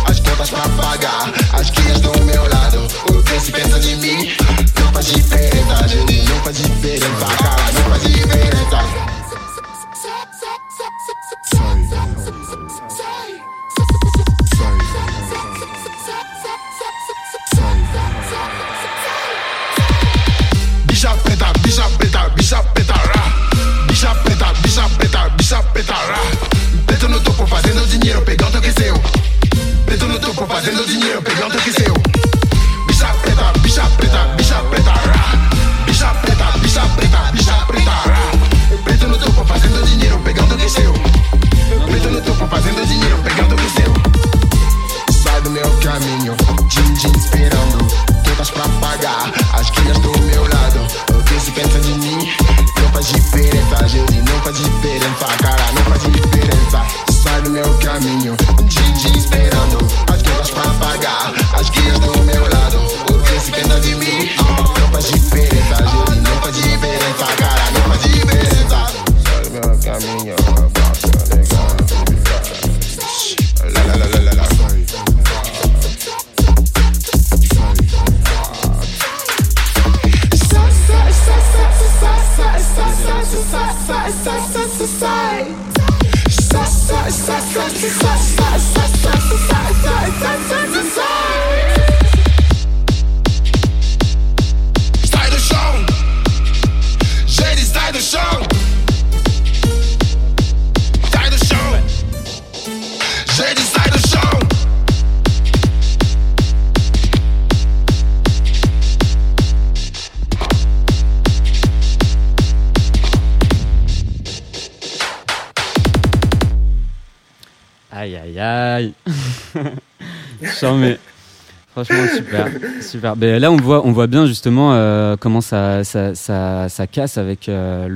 super. Ben, là, on voit, on voit bien justement euh, comment ça, ça, ça, casse avec euh,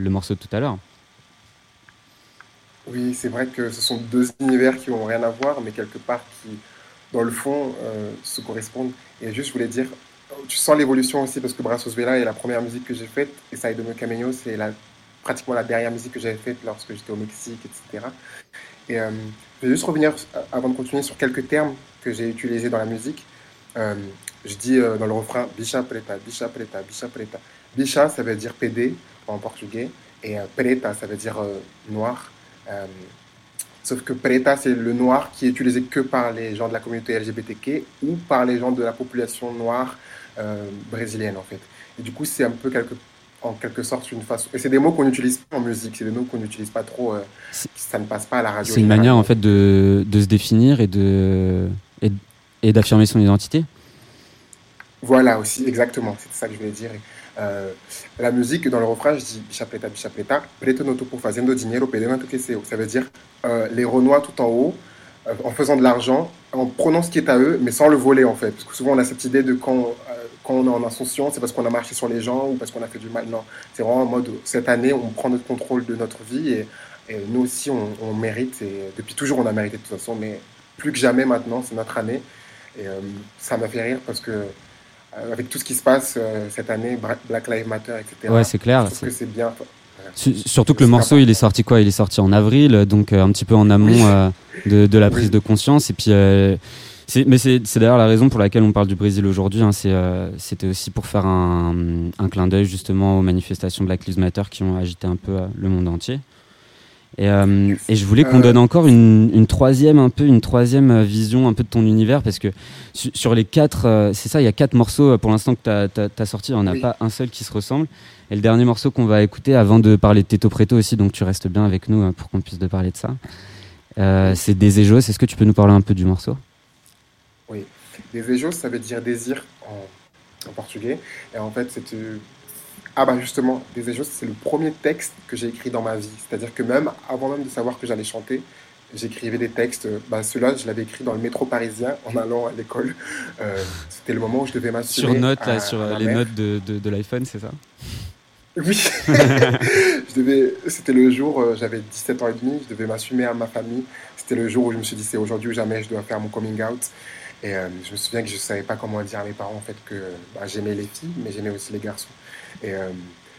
le, morceau de tout à l'heure. Oui, c'est vrai que ce sont deux univers qui n'ont rien à voir, mais quelque part qui, dans le fond, euh, se correspondent. Et juste, je voulais dire, tu sens l'évolution aussi, parce que Brassos Vela est la première musique que j'ai faite, et Saido Camino, c'est pratiquement la dernière musique que j'avais faite lorsque j'étais au Mexique, etc. Et je vais juste revenir, avant de continuer, sur quelques termes que j'ai utilisés dans la musique. Je dis euh, dans le refrain bicha preta, bicha preta, bicha preta. Bicha, ça veut dire PD en portugais, et euh, preta, ça veut dire euh, noir. sauf que preta, c'est le noir qui est utilisé que par les gens de la communauté LGBTQ ou par les gens de la population noire brésilienne, en fait. Et du coup, c'est un peu quelque en quelque sorte une façon. Et c'est des mots qu'on n'utilise pas en musique, c'est des mots qu'on n'utilise pas trop, euh, ça ne passe pas à la radio. C'est une manière en fait de, de, se définir et de et, et d'affirmer son identité. Voilà aussi, exactement, c'est ça que je voulais dire. Euh, la musique, dans le refrain, je dis bichapleta, bichapleta, preto noto por fazendo dinheiro, pedendo que Ça veut dire euh, les Renois tout en haut, euh, en faisant de l'argent, en prenant ce qui est à eux, mais sans le voler en fait. Parce que souvent on a cette idée de quand quand on est en ascension, c'est parce qu'on a marché sur les gens ou parce qu'on a fait du mal. Non, c'est vraiment en mode, cette année, on prend notre contrôle de notre vie et, nous aussi, on, on, mérite. Et depuis toujours, on a mérité de toute façon, mais plus que jamais maintenant, c'est notre année. Et ça m'a fait rire parce que avec tout ce qui se passe euh, cette année, Black Lives Matter, etc. Ouais, c'est clair. Je trouve que c'est bien. Surtout que le morceau, il est sorti quoi? Il est sorti en avril, donc un petit peu en amont de, de, la prise de conscience. Et puis mais c'est d'ailleurs la raison pour laquelle on parle du Brésil aujourd'hui. Hein, C'était aussi pour faire un, un clin d'œil justement aux manifestations Black Lives Matter qui ont agité un peu euh, le monde entier. Et, euh, et je voulais qu'on donne encore une, une, troisième un peu une troisième vision un peu de ton univers parce que su, sur les quatre, euh, c'est ça, il y a quatre morceaux pour l'instant que tu as, as, as, sorti, on n'a oui. pas un seul qui se ressemble. Et le dernier morceau qu'on va écouter avant de parler de Teto Preto aussi, donc tu restes bien avec nous pour qu'on puisse de parler de ça. Euh, c'est Desejos. Est-ce que tu peux nous parler un peu du morceau? Oui. Desejos, ça veut dire désir en, en portugais. Et en fait, c'est. Ah, bah justement, Desejos, c'est le premier texte que j'ai écrit dans ma vie. C'est-à-dire que même avant même de savoir que j'allais chanter, j'écrivais des textes. Bah, Celui-là, je l'avais écrit dans le métro parisien en allant à l'école. Euh, C'était le moment où je devais m'assurer. Sur notes, là, sur les mère. notes de, de, de l'iPhone, c'est ça? Oui. C'était le jour, euh, j'avais 17 ans et demi, je devais m'assumer à ma famille. C'était le jour où je me suis dit, c'est aujourd'hui ou jamais, je dois faire mon coming out. Et euh, je me souviens que je ne savais pas comment dire à mes parents en fait que bah, j'aimais les filles, mais j'aimais aussi les garçons. Et euh,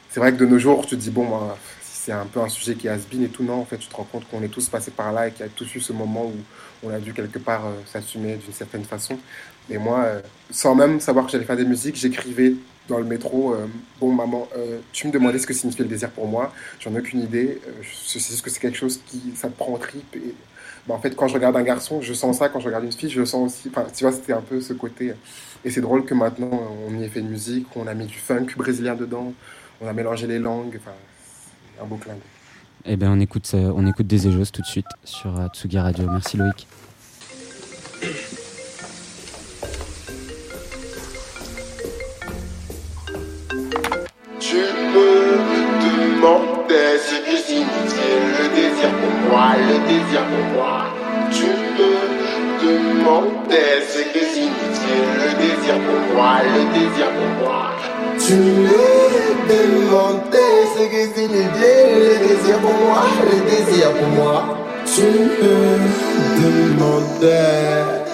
c'est vrai que de nos jours, tu te dis, bon, bah, c'est un peu un sujet qui est has et tout, non, en fait, tu te rends compte qu'on est tous passés par là et qu'il y a tous eu ce moment où on a dû quelque part euh, s'assumer d'une certaine façon. Et moi, euh, sans même savoir que j'allais faire des musiques, j'écrivais dans le métro, bon maman, tu me demandais ce que signifiait le désir pour moi, j'en ai aucune idée, je sais juste que c'est quelque chose qui, ça te prend en trip et bah, en fait, quand je regarde un garçon, je sens ça. Quand je regarde une fille, je le sens aussi. Tu vois, c'était un peu ce côté. Et c'est drôle que maintenant, on y ait fait une musique, on a mis du funk brésilien dedans, on a mélangé les langues. Enfin, c'est un beau clin d'œil. Eh bien, on écoute, on écoute des Ejos tout de suite sur Tsugi Radio. Merci Loïc. Tu me demandais ce que signifiait le désir pour moi, le désir pour moi. Tu me demandais ce que signifiait le désir pour moi, le désir pour moi. Tu me demandais ce que signifiait le désir pour moi, le désir pour moi. Tu me demandais.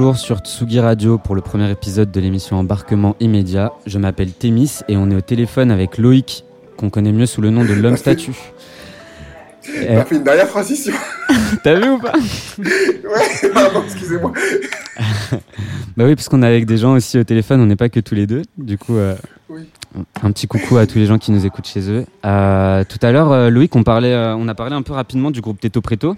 Toujours sur Tsugi Radio pour le premier épisode de l'émission Embarquement immédiat. Je m'appelle Témis et on est au téléphone avec Loïc, qu'on connaît mieux sous le nom de l'homme statue. On a fait une dernière transition. T'as vu ou pas? Ouais, pardon, excusez-moi. Bah oui, parce qu'on est avec des gens aussi au téléphone, on n'est pas que tous les deux. Du coup, euh, Oui. un petit coucou à tous les gens qui nous écoutent chez eux. Euh, tout à l'heure, euh, Loïc, on, parlait, euh, on a parlé un peu rapidement du groupe Teto Preto.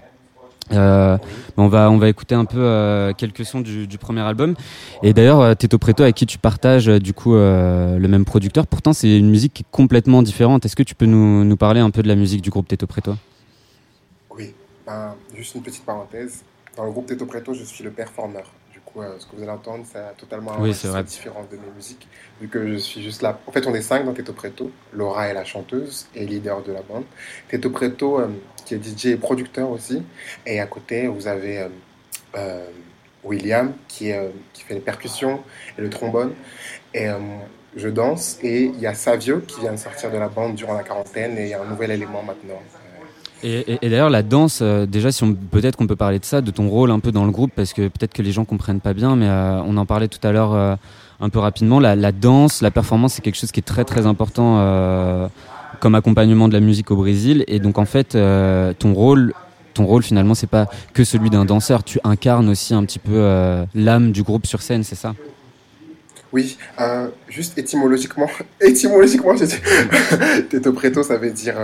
Euh, on, va, on va écouter un peu euh, quelques sons du, premier album. Et d'ailleurs, euh, Teto Preto, avec qui tu partages du coup le même producteur, pourtant c'est une musique qui est complètement différente. Est-ce que tu peux nous, nous parler un peu de la musique du groupe Teto Preto? Oui, ben, juste une petite parenthèse. Dans le groupe Teto Preto, je suis le performeur. Coup, euh, ce que vous allez entendre, c'est totalement Oui, un c'est différent de mes musiques. Vu que je suis juste là. En fait, on est cinq dans Teto Preto. Laura est la chanteuse et leader de la bande. Teto Preto, euh, qui est DJ et producteur aussi. Et à côté, vous avez euh, euh, William, qui, est, qui fait les percussions et le trombone. Et je danse. Et il y a Savio, qui vient de sortir de la bande durant la quarantaine. Et il y a un nouvel élément maintenant. Et, d'ailleurs, la danse, euh, déjà, peut-être qu'on peut parler de ça, de ton rôle un peu dans le groupe, parce que peut-être que les gens comprennent pas bien, mais euh, on en parlait tout à l'heure euh, un peu rapidement. La, danse, la performance, c'est quelque chose qui est très très important comme accompagnement de la musique au Brésil. Et donc, en fait, ton rôle, ton rôle finalement, c'est pas que celui d'un danseur. Tu incarnes aussi un petit peu l'âme du groupe sur scène, c'est ça? Oui, juste étymologiquement, étymologiquement, teto preto, ça veut dire,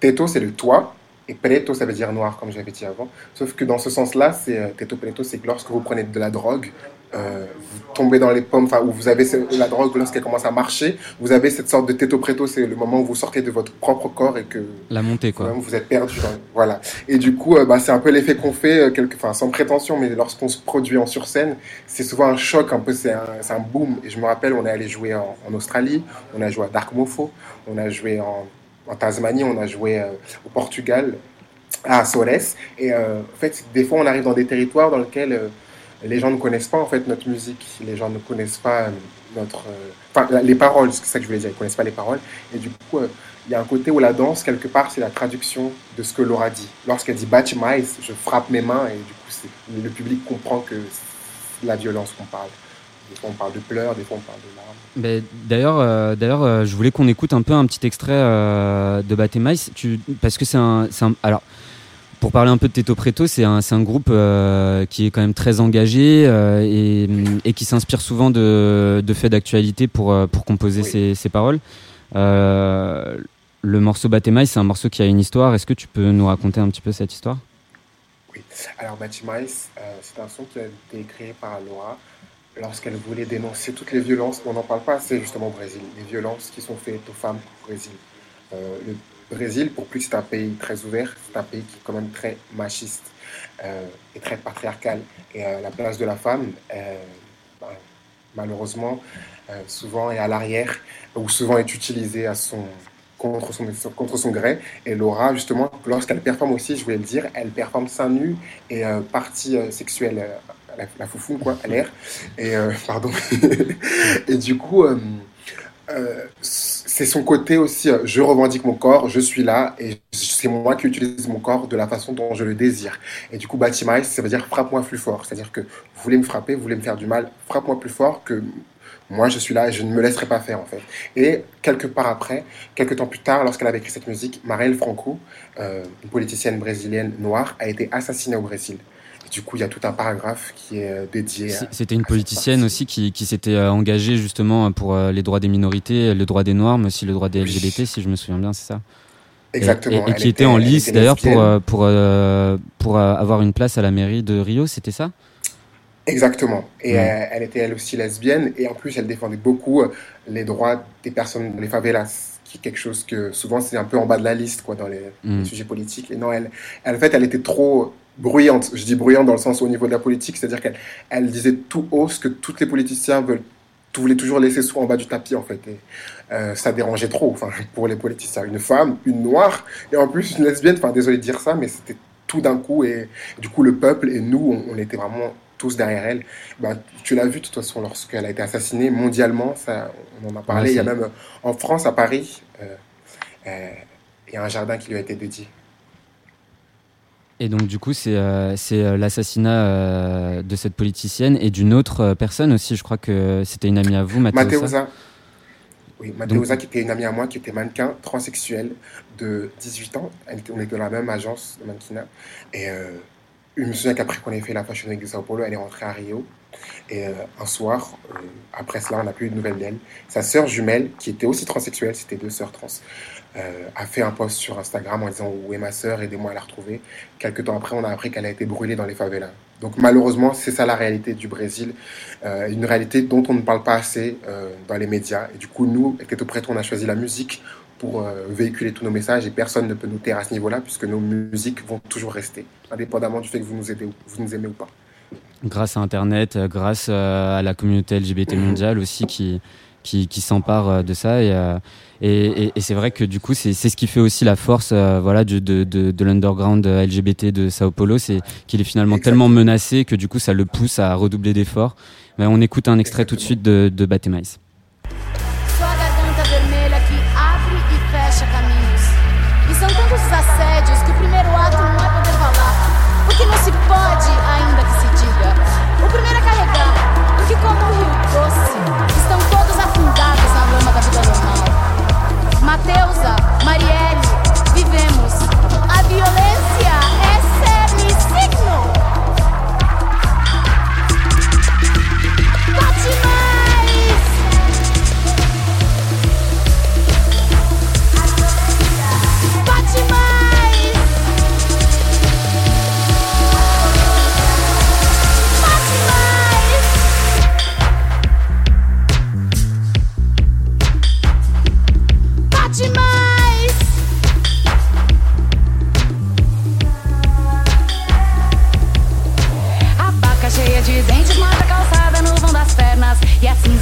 teto, c'est le toit, et preto, ça veut dire noir, comme j'avais dit avant. Sauf que dans ce sens-là, c'est euh, teto preto, c'est que lorsque vous prenez de la drogue, euh, vous tombez dans les pommes, enfin, où vous avez la drogue, lorsqu'elle commence à marcher, vous avez cette sorte de teto preto, c'est le moment où vous sortez de votre propre corps et que La montée, quoi. Vous êtes perdu. dans- Voilà. Et du coup, euh, bah, c'est un peu l'effet qu'on fait, euh, quelque... enfin, sans prétention, mais lorsqu'on se produit en sur scène, c'est souvent un choc, un peu, c'est un, c'est un boom. Et je me rappelle, on est allé jouer en, en Australie, on a joué à Dark Mofo, on a joué en, en Tasmanie, on a joué euh, au Portugal, à Açores. Et euh, en fait, des fois, on arrive dans des territoires dans lesquels euh, les gens ne connaissent pas en fait notre musique, les gens ne connaissent pas notre, enfin les paroles, c'est ça que je voulais dire, ils connaissent pas les paroles. Et du coup, il y a un côté où la danse quelque part c'est la traduction de ce que Laura dit. Lorsqu'elle dit batch mais, je frappe mes mains et du coup le public comprend que c'est la violence qu'on parle. Des fois on parle de pleurs, des fois on parle de larmes. D'ailleurs, euh, d'ailleurs, euh, je voulais qu'on écoute un peu un petit extrait euh, de Batémaïs, tu parce que c'est un, alors. Pour parler un peu de Teto Preto, c'est un, un groupe qui est quand même très engagé et, et qui s'inspire souvent de, de faits d'actualité pour, pour composer ses, ses paroles. Le morceau Batémaïs, c'est un morceau qui a une histoire. Est-ce que tu peux nous raconter un petit peu cette histoire? Oui. Alors euh, c'est un son qui a été créé par Laura lorsqu'elle voulait dénoncer toutes les violences. On n'en parle pas assez justement au Brésil. Les violences qui sont faites aux femmes au Brésil. Euh, le Brésil, pour plus c'est un pays très ouvert, c'est un pays qui est quand même très machiste euh, et très patriarcal. Et la place de la femme, euh, ben, malheureusement, souvent est à l'arrière ou souvent est utilisée contre son, gré. Et Laura, justement, lorsqu'elle performe aussi, je voulais le dire, elle performe seins nus et partie sexuelle, la, la foufou, quoi, à l'air. Et, euh, pardon. et du coup, euh, euh, c'est son côté aussi, je revendique mon corps, je suis là, et c'est moi qui utilise mon corps de la façon dont je le désire. Et du coup, Batimai, ça veut dire frappe-moi plus fort. C'est-à-dire que vous voulez me frapper, vous voulez me faire du mal, frappe-moi plus fort que moi je suis là et je ne me laisserai pas faire en fait. Et quelque part après, quelques temps plus tard, lorsqu'elle avait écrit cette musique, Marielle Franco, une politicienne brésilienne noire, a été assassinée au Brésil. Du coup, il y a tout un paragraphe qui est euh, dédié C'était une politicienne aussi qui, qui s'était euh, engagée justement pour euh, les droits des minorités, le droit des Noirs, mais aussi le droit des LGBT, si je me souviens bien, c'est ça Exactement. Et, qui était, était- en lice d'ailleurs pour, pour, pour avoir une place à la mairie de Rio, c'était ça? Exactement. Et elle était elle aussi lesbienne et en plus elle défendait beaucoup les droits des personnes, les favelas, qui est quelque chose que souvent c'est un peu en bas de la liste quoi dans les, Mm. les sujets politiques. Et non, elle, elle, en fait, elle était trop bruyante. Je dis bruyante dans le sens au niveau de la politique, c'est-à-dire qu'elle elle disait tout haut ce que tous les politiciens veulent, tout voulaient toujours laisser sous en bas du tapis en fait. Et euh, ça dérangeait trop, enfin pour les politiciens, une femme, une noire et en plus une lesbienne. Enfin désolé de dire ça, mais c'était tout d'un coup et du coup le peuple et nous, on, on était vraiment tous derrière elle. Ben, tu l'as vu de toute façon lorsqu'elle a été assassinée mondialement, ça, on en a parlé. Il y a même en France, à Paris, euh, euh, il y a un jardin qui lui a été dédié. Et donc du coup, c'est euh, euh, l'assassinat euh, de cette politicienne et d'une autre personne aussi. Je crois que c'était une amie à vous, Mathéosa. Mathéosa. Oui, Mathéosa, qui était une amie à moi, qui était mannequin transsexuel de 18 ans. Elle on était dans la même agence de mannequinat. Et je me souviens qu'après qu'on ait fait la Fashion Week de Sao Paulo, elle est rentrée à Rio. Et un soir, après cela, on n'a plus eu de nouvelles d'elle. Sa sœur jumelle, qui était aussi transsexuelle, c'était deux sœurs trans, euh, a fait un post sur Instagram en disant Où est ma sœur? Aidez-moi à la retrouver. Quelques temps après, on a appris qu'elle a été brûlée dans les favelas. Donc malheureusement, c'est ça la réalité du Brésil, euh, une réalité dont on ne parle pas assez euh, dans les médias. Et du coup, nous, Keto Preto, on a choisi la musique pour véhiculer tous nos messages et personne ne peut nous taire à ce niveau-là puisque nos musiques vont toujours rester, indépendamment du fait que vous nous aimez ou pas. Grâce à Internet, grâce à la communauté LGBT mondiale aussi qui, qui, qui s'empare euh, de ça. Et, euh, et, et- et c'est vrai que du coup, c'est c'est ce qui fait aussi la force euh, voilà, du- de, de, de l'underground LGBT de Sao Paulo, c'est qu'il est finalement tellement menacé que du coup, ça le pousse à redoubler d'efforts. Mais on écoute un extrait tout de suite de, de Batemais.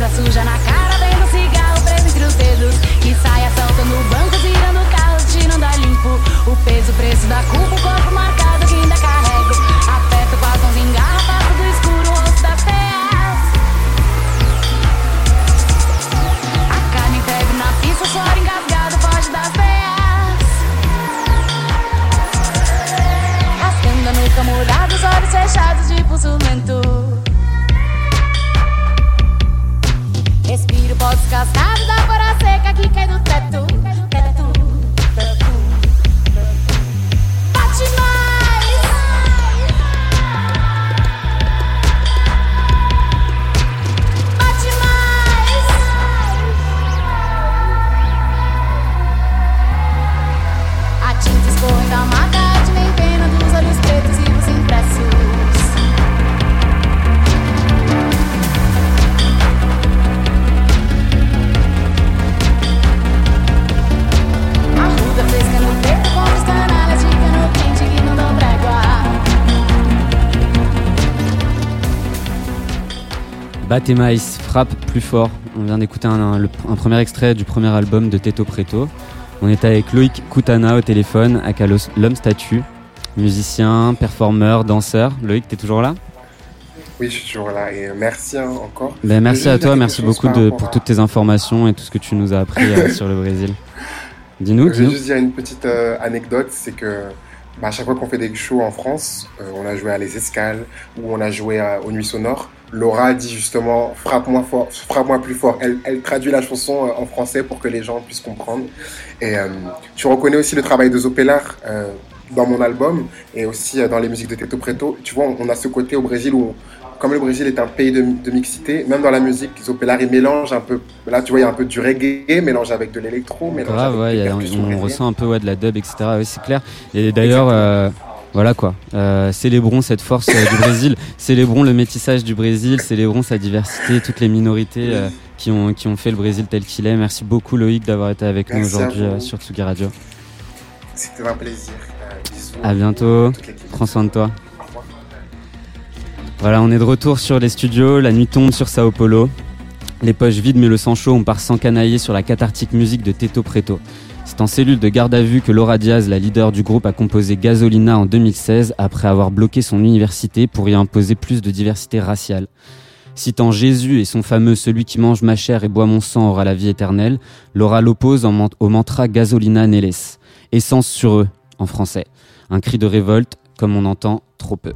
A cinza suja na cara vem do cigarro preso entre os dedos. Que sai assaltando o banco, tirando o carro, tirando a limpo. O peso, preço da culpa, o corpo marcado Batemais frappe plus fort. On vient d'écouter un, un- le- un premier extrait du premier album de Teto Preto. On était avec Loïc Koutana au téléphone, aka l'homme statue, musicien, performeur, danseur. Loïc, t'es toujours là? Oui, je suis toujours là et merci hein, encore. Ben, merci à toi, merci beaucoup de, pour à- toutes tes informations et tout ce que tu nous as appris euh, sur le Brésil. Dis-nous, Je vais juste dire une petite euh, anecdote, c'est que bah, à chaque fois qu'on fait des shows en France, euh, on a joué à Les Escales ou on a joué à- aux Nuits Sonores, Laura dit justement frappe-moi fort, frappe-moi plus fort. Elle, elle traduit la chanson euh, en français pour que les gens puissent comprendre. Et euh, tu reconnais aussi le travail de Zopelar euh, dans mon album et aussi dans les musiques de Teto Preto. Tu vois, on, a ce côté au Brésil où comme le Brésil est un pays de, de mixité, même dans la musique, Zopelar, il mélange un peu. Là, tu vois, il y a un peu du reggae, mélange avec de l'électro, mélange Grave, avec ouais, des il y a- percussions on ressent un peu ouais, de la dub, etc. Oui, c'est clair. Et d'ailleurs, voilà quoi. Euh, célébrons cette force euh, du Brésil, célébrons le métissage du Brésil, célébrons sa diversité, toutes les minorités euh, qui, ont, qui ont fait le Brésil tel qu'il est. Merci beaucoup Loïc d'avoir été avec nous Merci aujourd'hui sur Tsugi Radio. C'était un plaisir. À bientôt, prends soin de toi. Voilà, on est de retour sur les studios, la nuit tombe sur Sao Paulo. Les poches vides mais le sang chaud, on part s'encanailler sur la cathartique musique de Teto Preto. C'est en cellule de garde à vue que Laura Diaz, la leader du groupe, a composé Gasolina en 2016 après avoir bloqué son université pour y imposer plus de diversité raciale. Citant Jésus et son fameux Celui qui mange ma chair et boit mon sang aura la vie éternelle, Laura l'oppose au mantra Gasolina Neles, essence sur eux en français. Un cri de révolte comme on entend trop peu.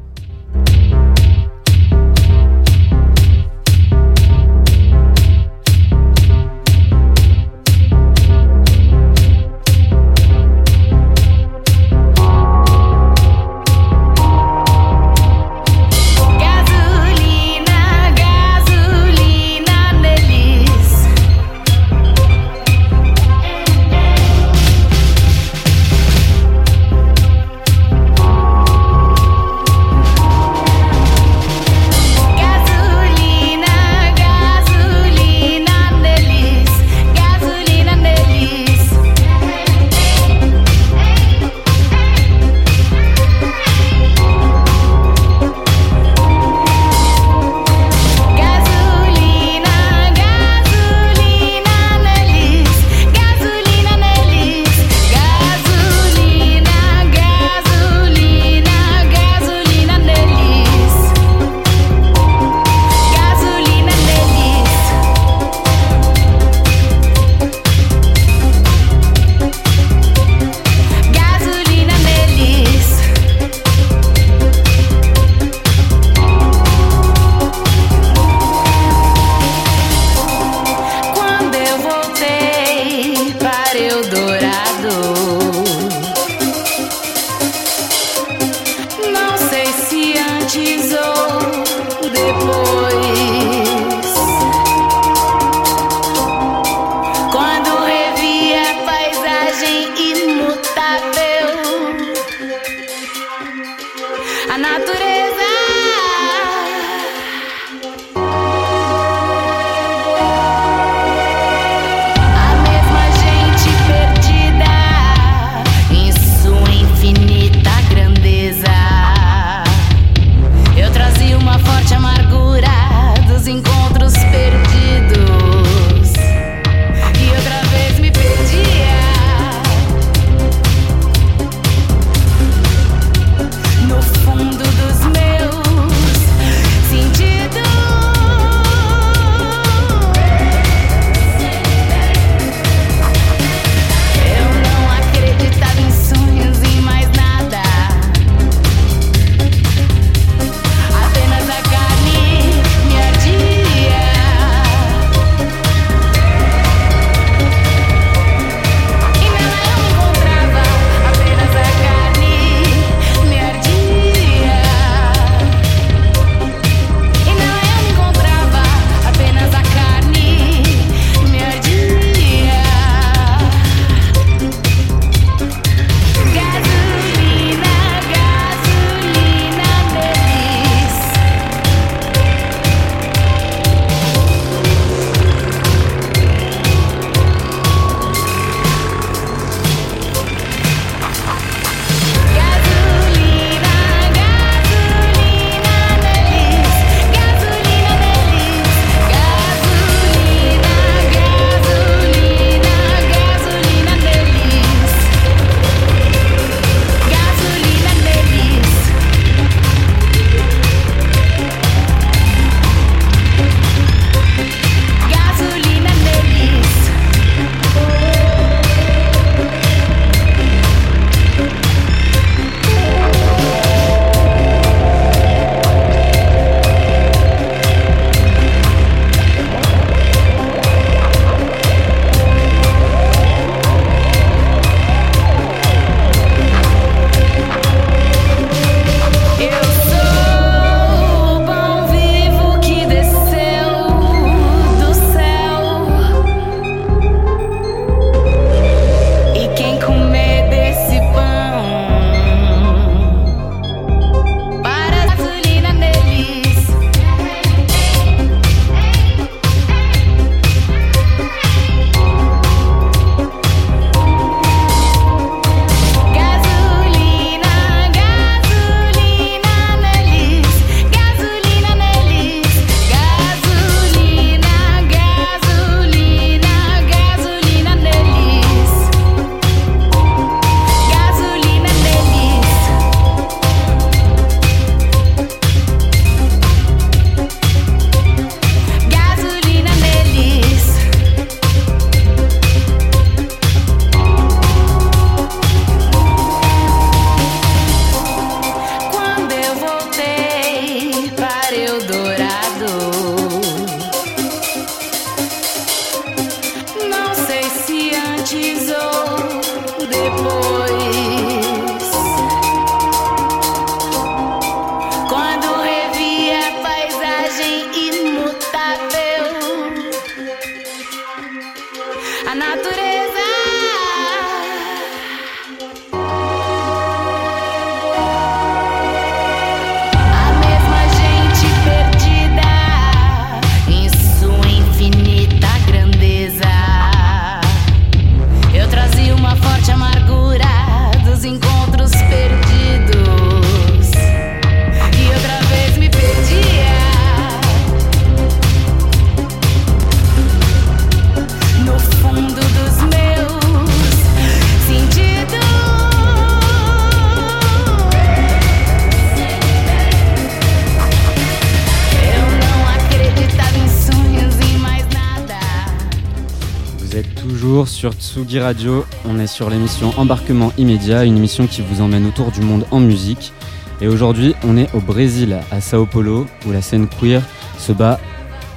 Sur Tsugi Radio. On est sur l'émission Embarquement immédiat, une émission qui vous emmène autour du monde en musique. Et aujourd'hui, on est au Brésil, à Sao Paulo, où la scène queer se bat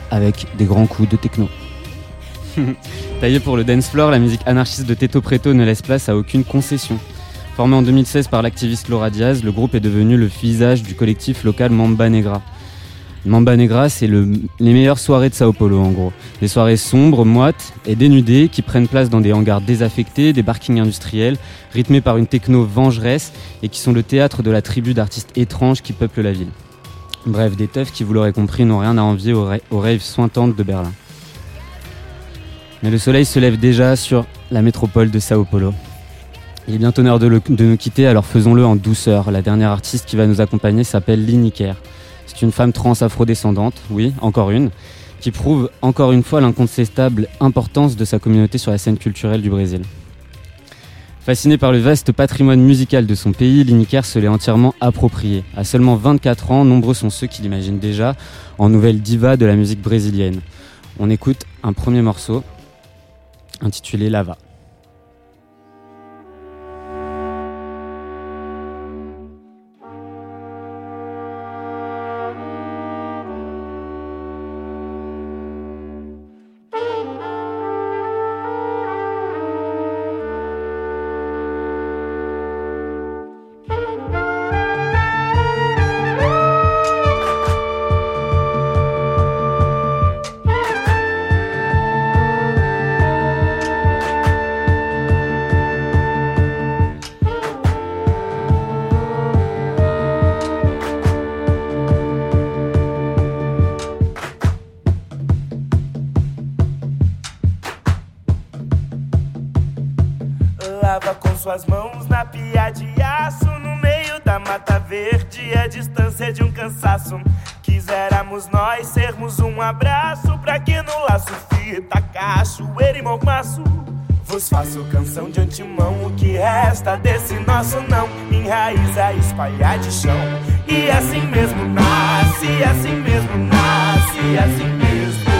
avec des grands coups de techno. Taillé pour le dance floor, la musique anarchiste de Teto Preto ne laisse place à aucune concession. Formé en 2016 par l'activiste Laura Diaz, le groupe est devenu le visage du collectif local Mamba Negra. Mamba Negra, c'est le- les meilleures soirées de Sao Paulo en gros. Des soirées sombres, moites et dénudées qui prennent place dans des hangars désaffectés, des parkings industriels, rythmés par une techno vengeresse et qui sont le théâtre de la tribu d'artistes étranges qui peuplent la ville. Bref, des teufs qui, vous l'aurez compris, n'ont rien à envier aux, raves sointantes de Berlin. Mais le soleil se lève déjà sur la métropole de Sao Paulo. Il est bientôt l'heure de, de nous quitter, alors faisons-le en douceur. La dernière artiste qui va nous accompagner s'appelle Lini Kerr. C'est une femme trans afrodescendante, oui, encore une, qui prouve encore une fois l'incontestable importance de sa communauté sur la scène culturelle du Brésil. Fascinée par le vaste patrimoine musical de son pays, Lini Kerr se l'est entièrement approprié. À seulement 24 ans, nombreux sont ceux qui l'imaginent déjà en nouvelle diva de la musique brésilienne. On écoute un premier morceau intitulé. Lava Quiséramos nós sermos um abraço Pra que no laço fita, cachoeira e mormaço Vos faço canção de antemão O que resta desse nosso não Enraiza, espalhar de chão. E assim mesmo nasce Assim mesmo nasce Assim mesmo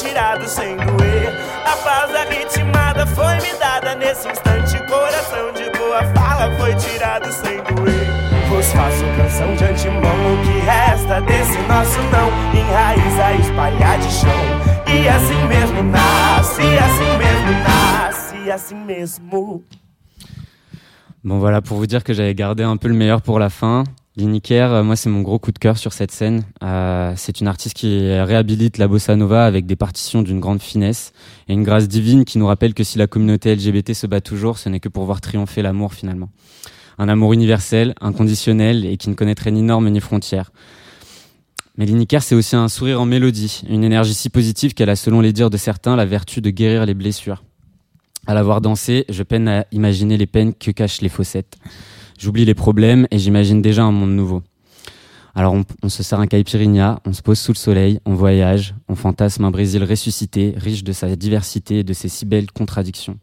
tirado sem doer. A pausa ritmada foi me dada nesse instante. Coração de boa fala foi tirado sem doer. Vos faço canção de antemão. O que resta desse nosso não enraiza a espalhar de chão. E assim mesmo nasce, assim mesmo nasce, assim mesmo. Bon voilà, pour vous dire que j'avais gardé un peu le meilleur pour la fin. Liniker, euh, moi c'est mon gros coup de cœur sur cette scène. Euh, c'est une artiste qui réhabilite la bossa nova avec des partitions d'une grande finesse et une grâce divine qui nous rappelle que si la communauté LGBT se bat toujours, ce n'est que pour voir triompher l'amour finalement. Un amour universel, inconditionnel et qui ne connaîtrait ni normes ni frontières. Mais Liniker, c'est aussi un sourire en mélodie, une énergie si positive qu'elle a, selon les dires de certains, la vertu de guérir les blessures. À la voir danser, je peine à imaginer les peines que cachent les fossettes. J'oublie les problèmes et j'imagine déjà un monde nouveau. Alors on, se sert un caipirinha, on se pose sous le soleil, on voyage, on fantasme un Brésil ressuscité, riche de sa diversité et de ses si belles contradictions.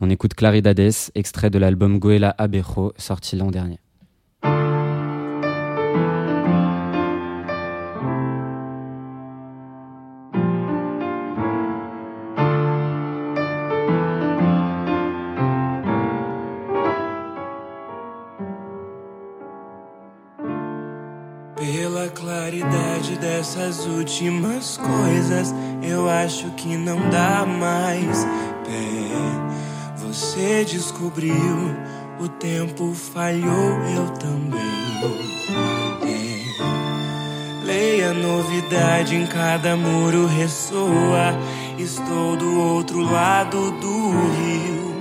On écoute Claridades, extrait de l'album Goela Abejo, sorti l'an dernier. Dessas últimas coisas, eu acho que não dá mais pé. Você descobriu, o tempo falhou, eu também. É. Leia novidade em cada muro ressoa. Estou do outro lado do rio.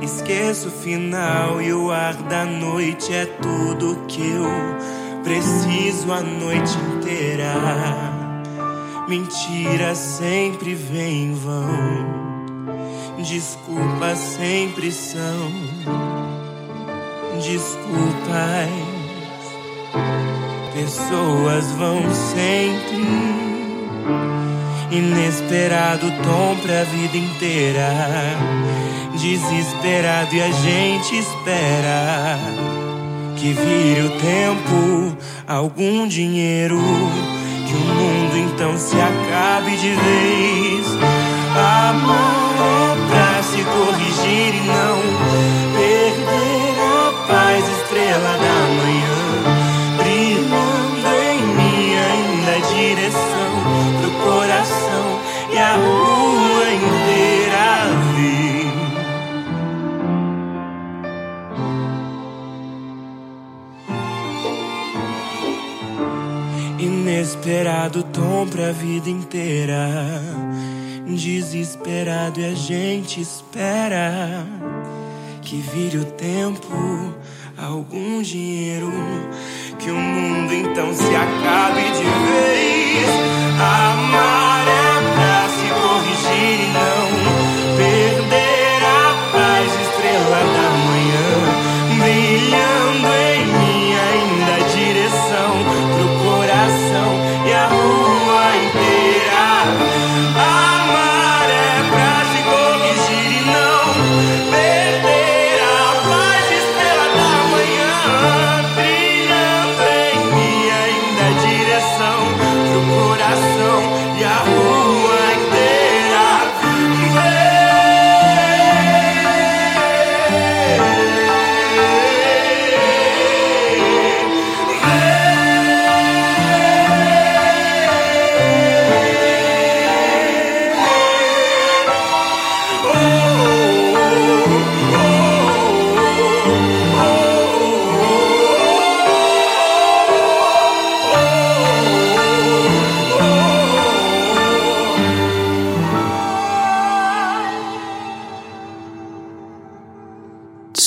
Esqueço o final e o ar da noite é tudo que eu preciso a noite inteira. Mentiras sempre vêm em vão. Desculpas sempre são desculpas. Pessoas vão sempre. Inesperado tom pra vida inteira. Desesperado e a gente espera que vire o tempo, algum dinheiro, que o mundo então se acabe de vez. Amar é pra se corrigir e não pra vida inteira. Desesperado e a gente espera que vire o tempo, algum dinheiro, que o mundo então se acabe de vez. Amar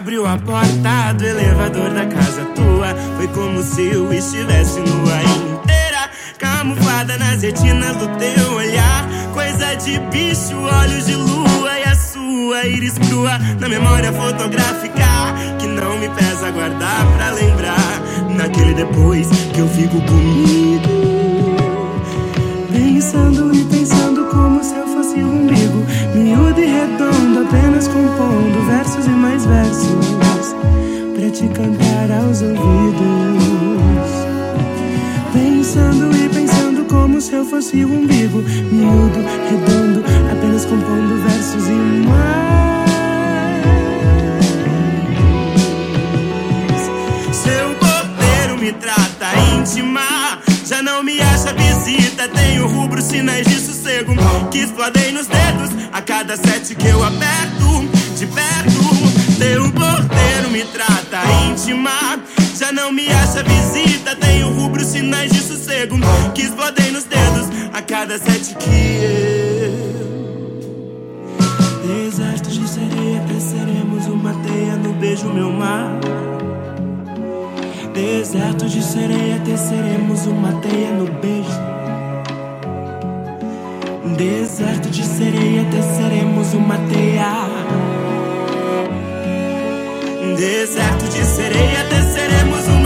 Abriu a porta do elevador da casa tua, foi como se eu estivesse nua inteira. camuflada nas retinas do teu olhar. Coisa de bicho, olhos de lua e a sua íris crua na memória fotográfica que não me pesa guardar pra lembrar. Naquele depois que eu fico comigo. Redondo, apenas compondo versos e mais versos Pra te cantar aos ouvidos. Pensando e pensando como se eu fosse um umbigo Miúdo, redondo, apenas compondo versos e mais tenho rubro, sinais de sossego Que explodem nos dedos a cada sete que eu aperto De perto, teu porteiro me trata íntima. Já não me acha visita, tenho rubro, sinais de sossego Que explodem nos dedos a cada sete que eu Deserto de sereia, teceremos uma teia no beijo, meu mar. Deserto de sereia, teceremos uma teia no beijo. Deserto de sereia, teceremos uma teia. Deserto de sereia, teceremos uma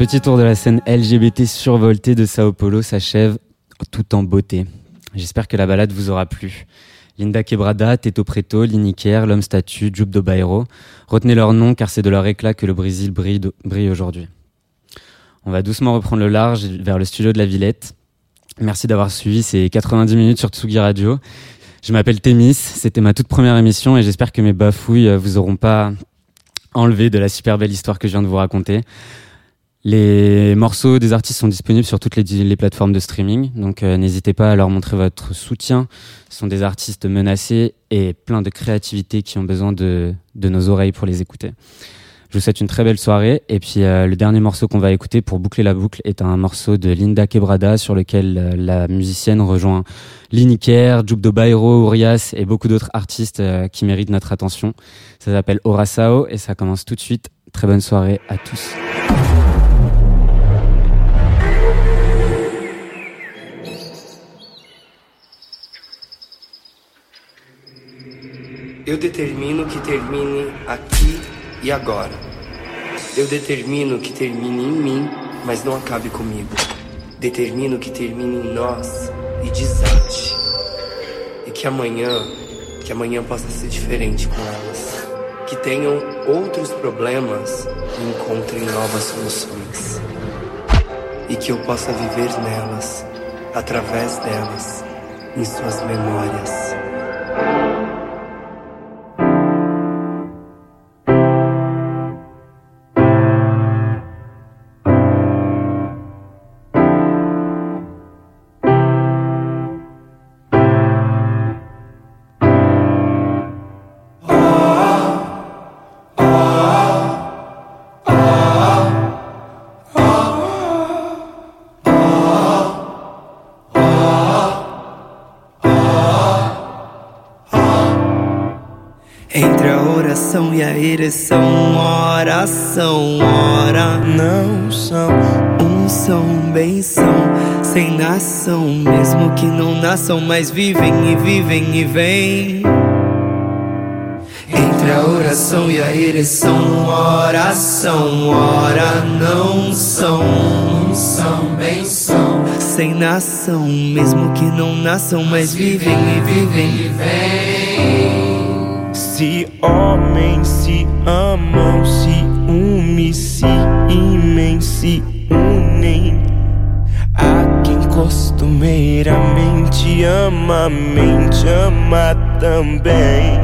petit tour de la scène LGBT survoltée de Sao Paulo s'achève tout en beauté. J'espère que la balade vous aura plu. Linda Quebrada, Teto Preto, Liniker, L'Homme Statue, Jup do Bairro. Retenez leurs noms car c'est de leur éclat que le Brésil brille, aujourd'hui. On va doucement reprendre le large vers le studio de la Villette. Merci d'avoir suivi ces 90 minutes sur Tsugi Radio. Je m'appelle Témis, c'était ma toute première émission et j'espère que mes bafouilles vous auront pas enlevé de la super belle histoire que je viens de vous raconter. Les morceaux des artistes sont disponibles sur toutes les, plateformes de streaming, donc euh, n'hésitez pas à leur montrer votre soutien. Ce sont des artistes menacés et plein de créativité qui ont besoin de, de nos oreilles pour les écouter. Je vous souhaite une très belle soirée et puis euh, le dernier morceau qu'on va écouter pour boucler la boucle est un morceau de Linda Quebrada sur lequel euh, la musicienne rejoint Liniker, Jubdo Bairo, Urias et beaucoup d'autres artistes euh, qui méritent notre attention. Ça s'appelle Orasao et ça commence tout de suite. Très bonne soirée à tous. Eu determino que termine aqui e agora. Eu determino que termine em mim, mas não acabe comigo. Determino que termine em nós e desate. E que amanhã, que amanhã possa ser diferente com elas. Que tenham outros problemas e encontrem novas soluções. E que eu possa viver nelas, através delas, em suas memórias. e a ereção, oração, ora. Não são unção, um benção, sem nação, mesmo que não nasçam, mas vivem e vivem e vêm. Entre a oração e a ereção, oração, ora. Não são unção, um benção, sem nação, mesmo que não nasçam, mas vivem e vivem e vêm. Se homens se amam, se unem, se imem, se unem. A quem costumeiramente ama, mente ama também.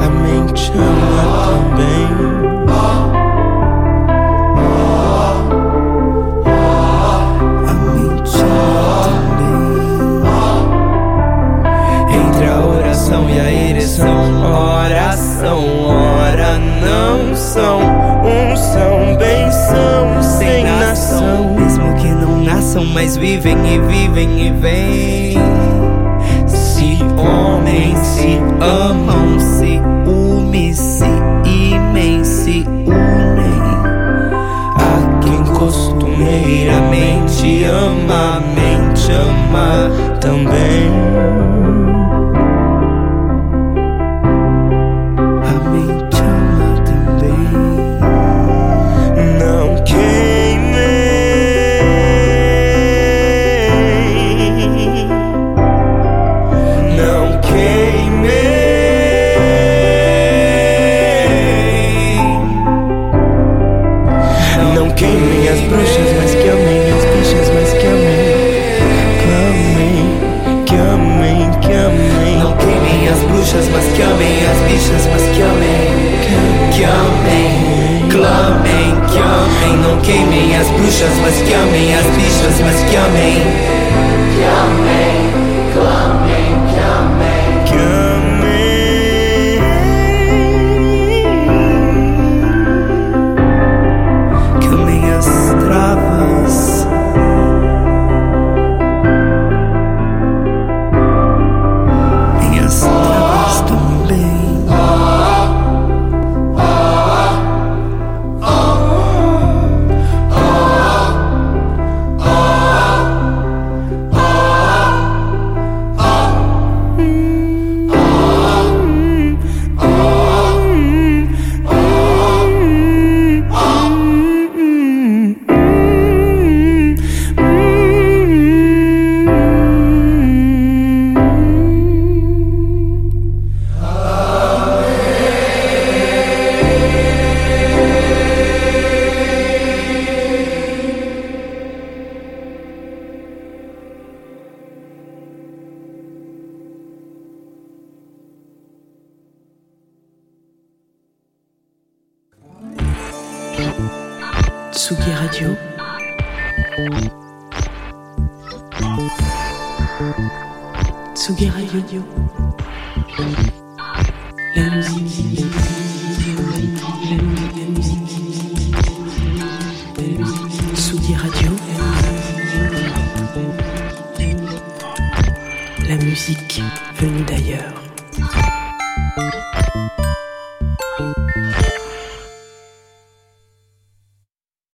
A mente ama nação, unção, benção, sem nação. Mesmo que não nasçam, mas vivem e vivem e vêm. Se homens se amam, se unem, se imem, se unem. A quem costumeiramente ama, mente ama também. Aspicious was yummy, aspicious was. Yummy.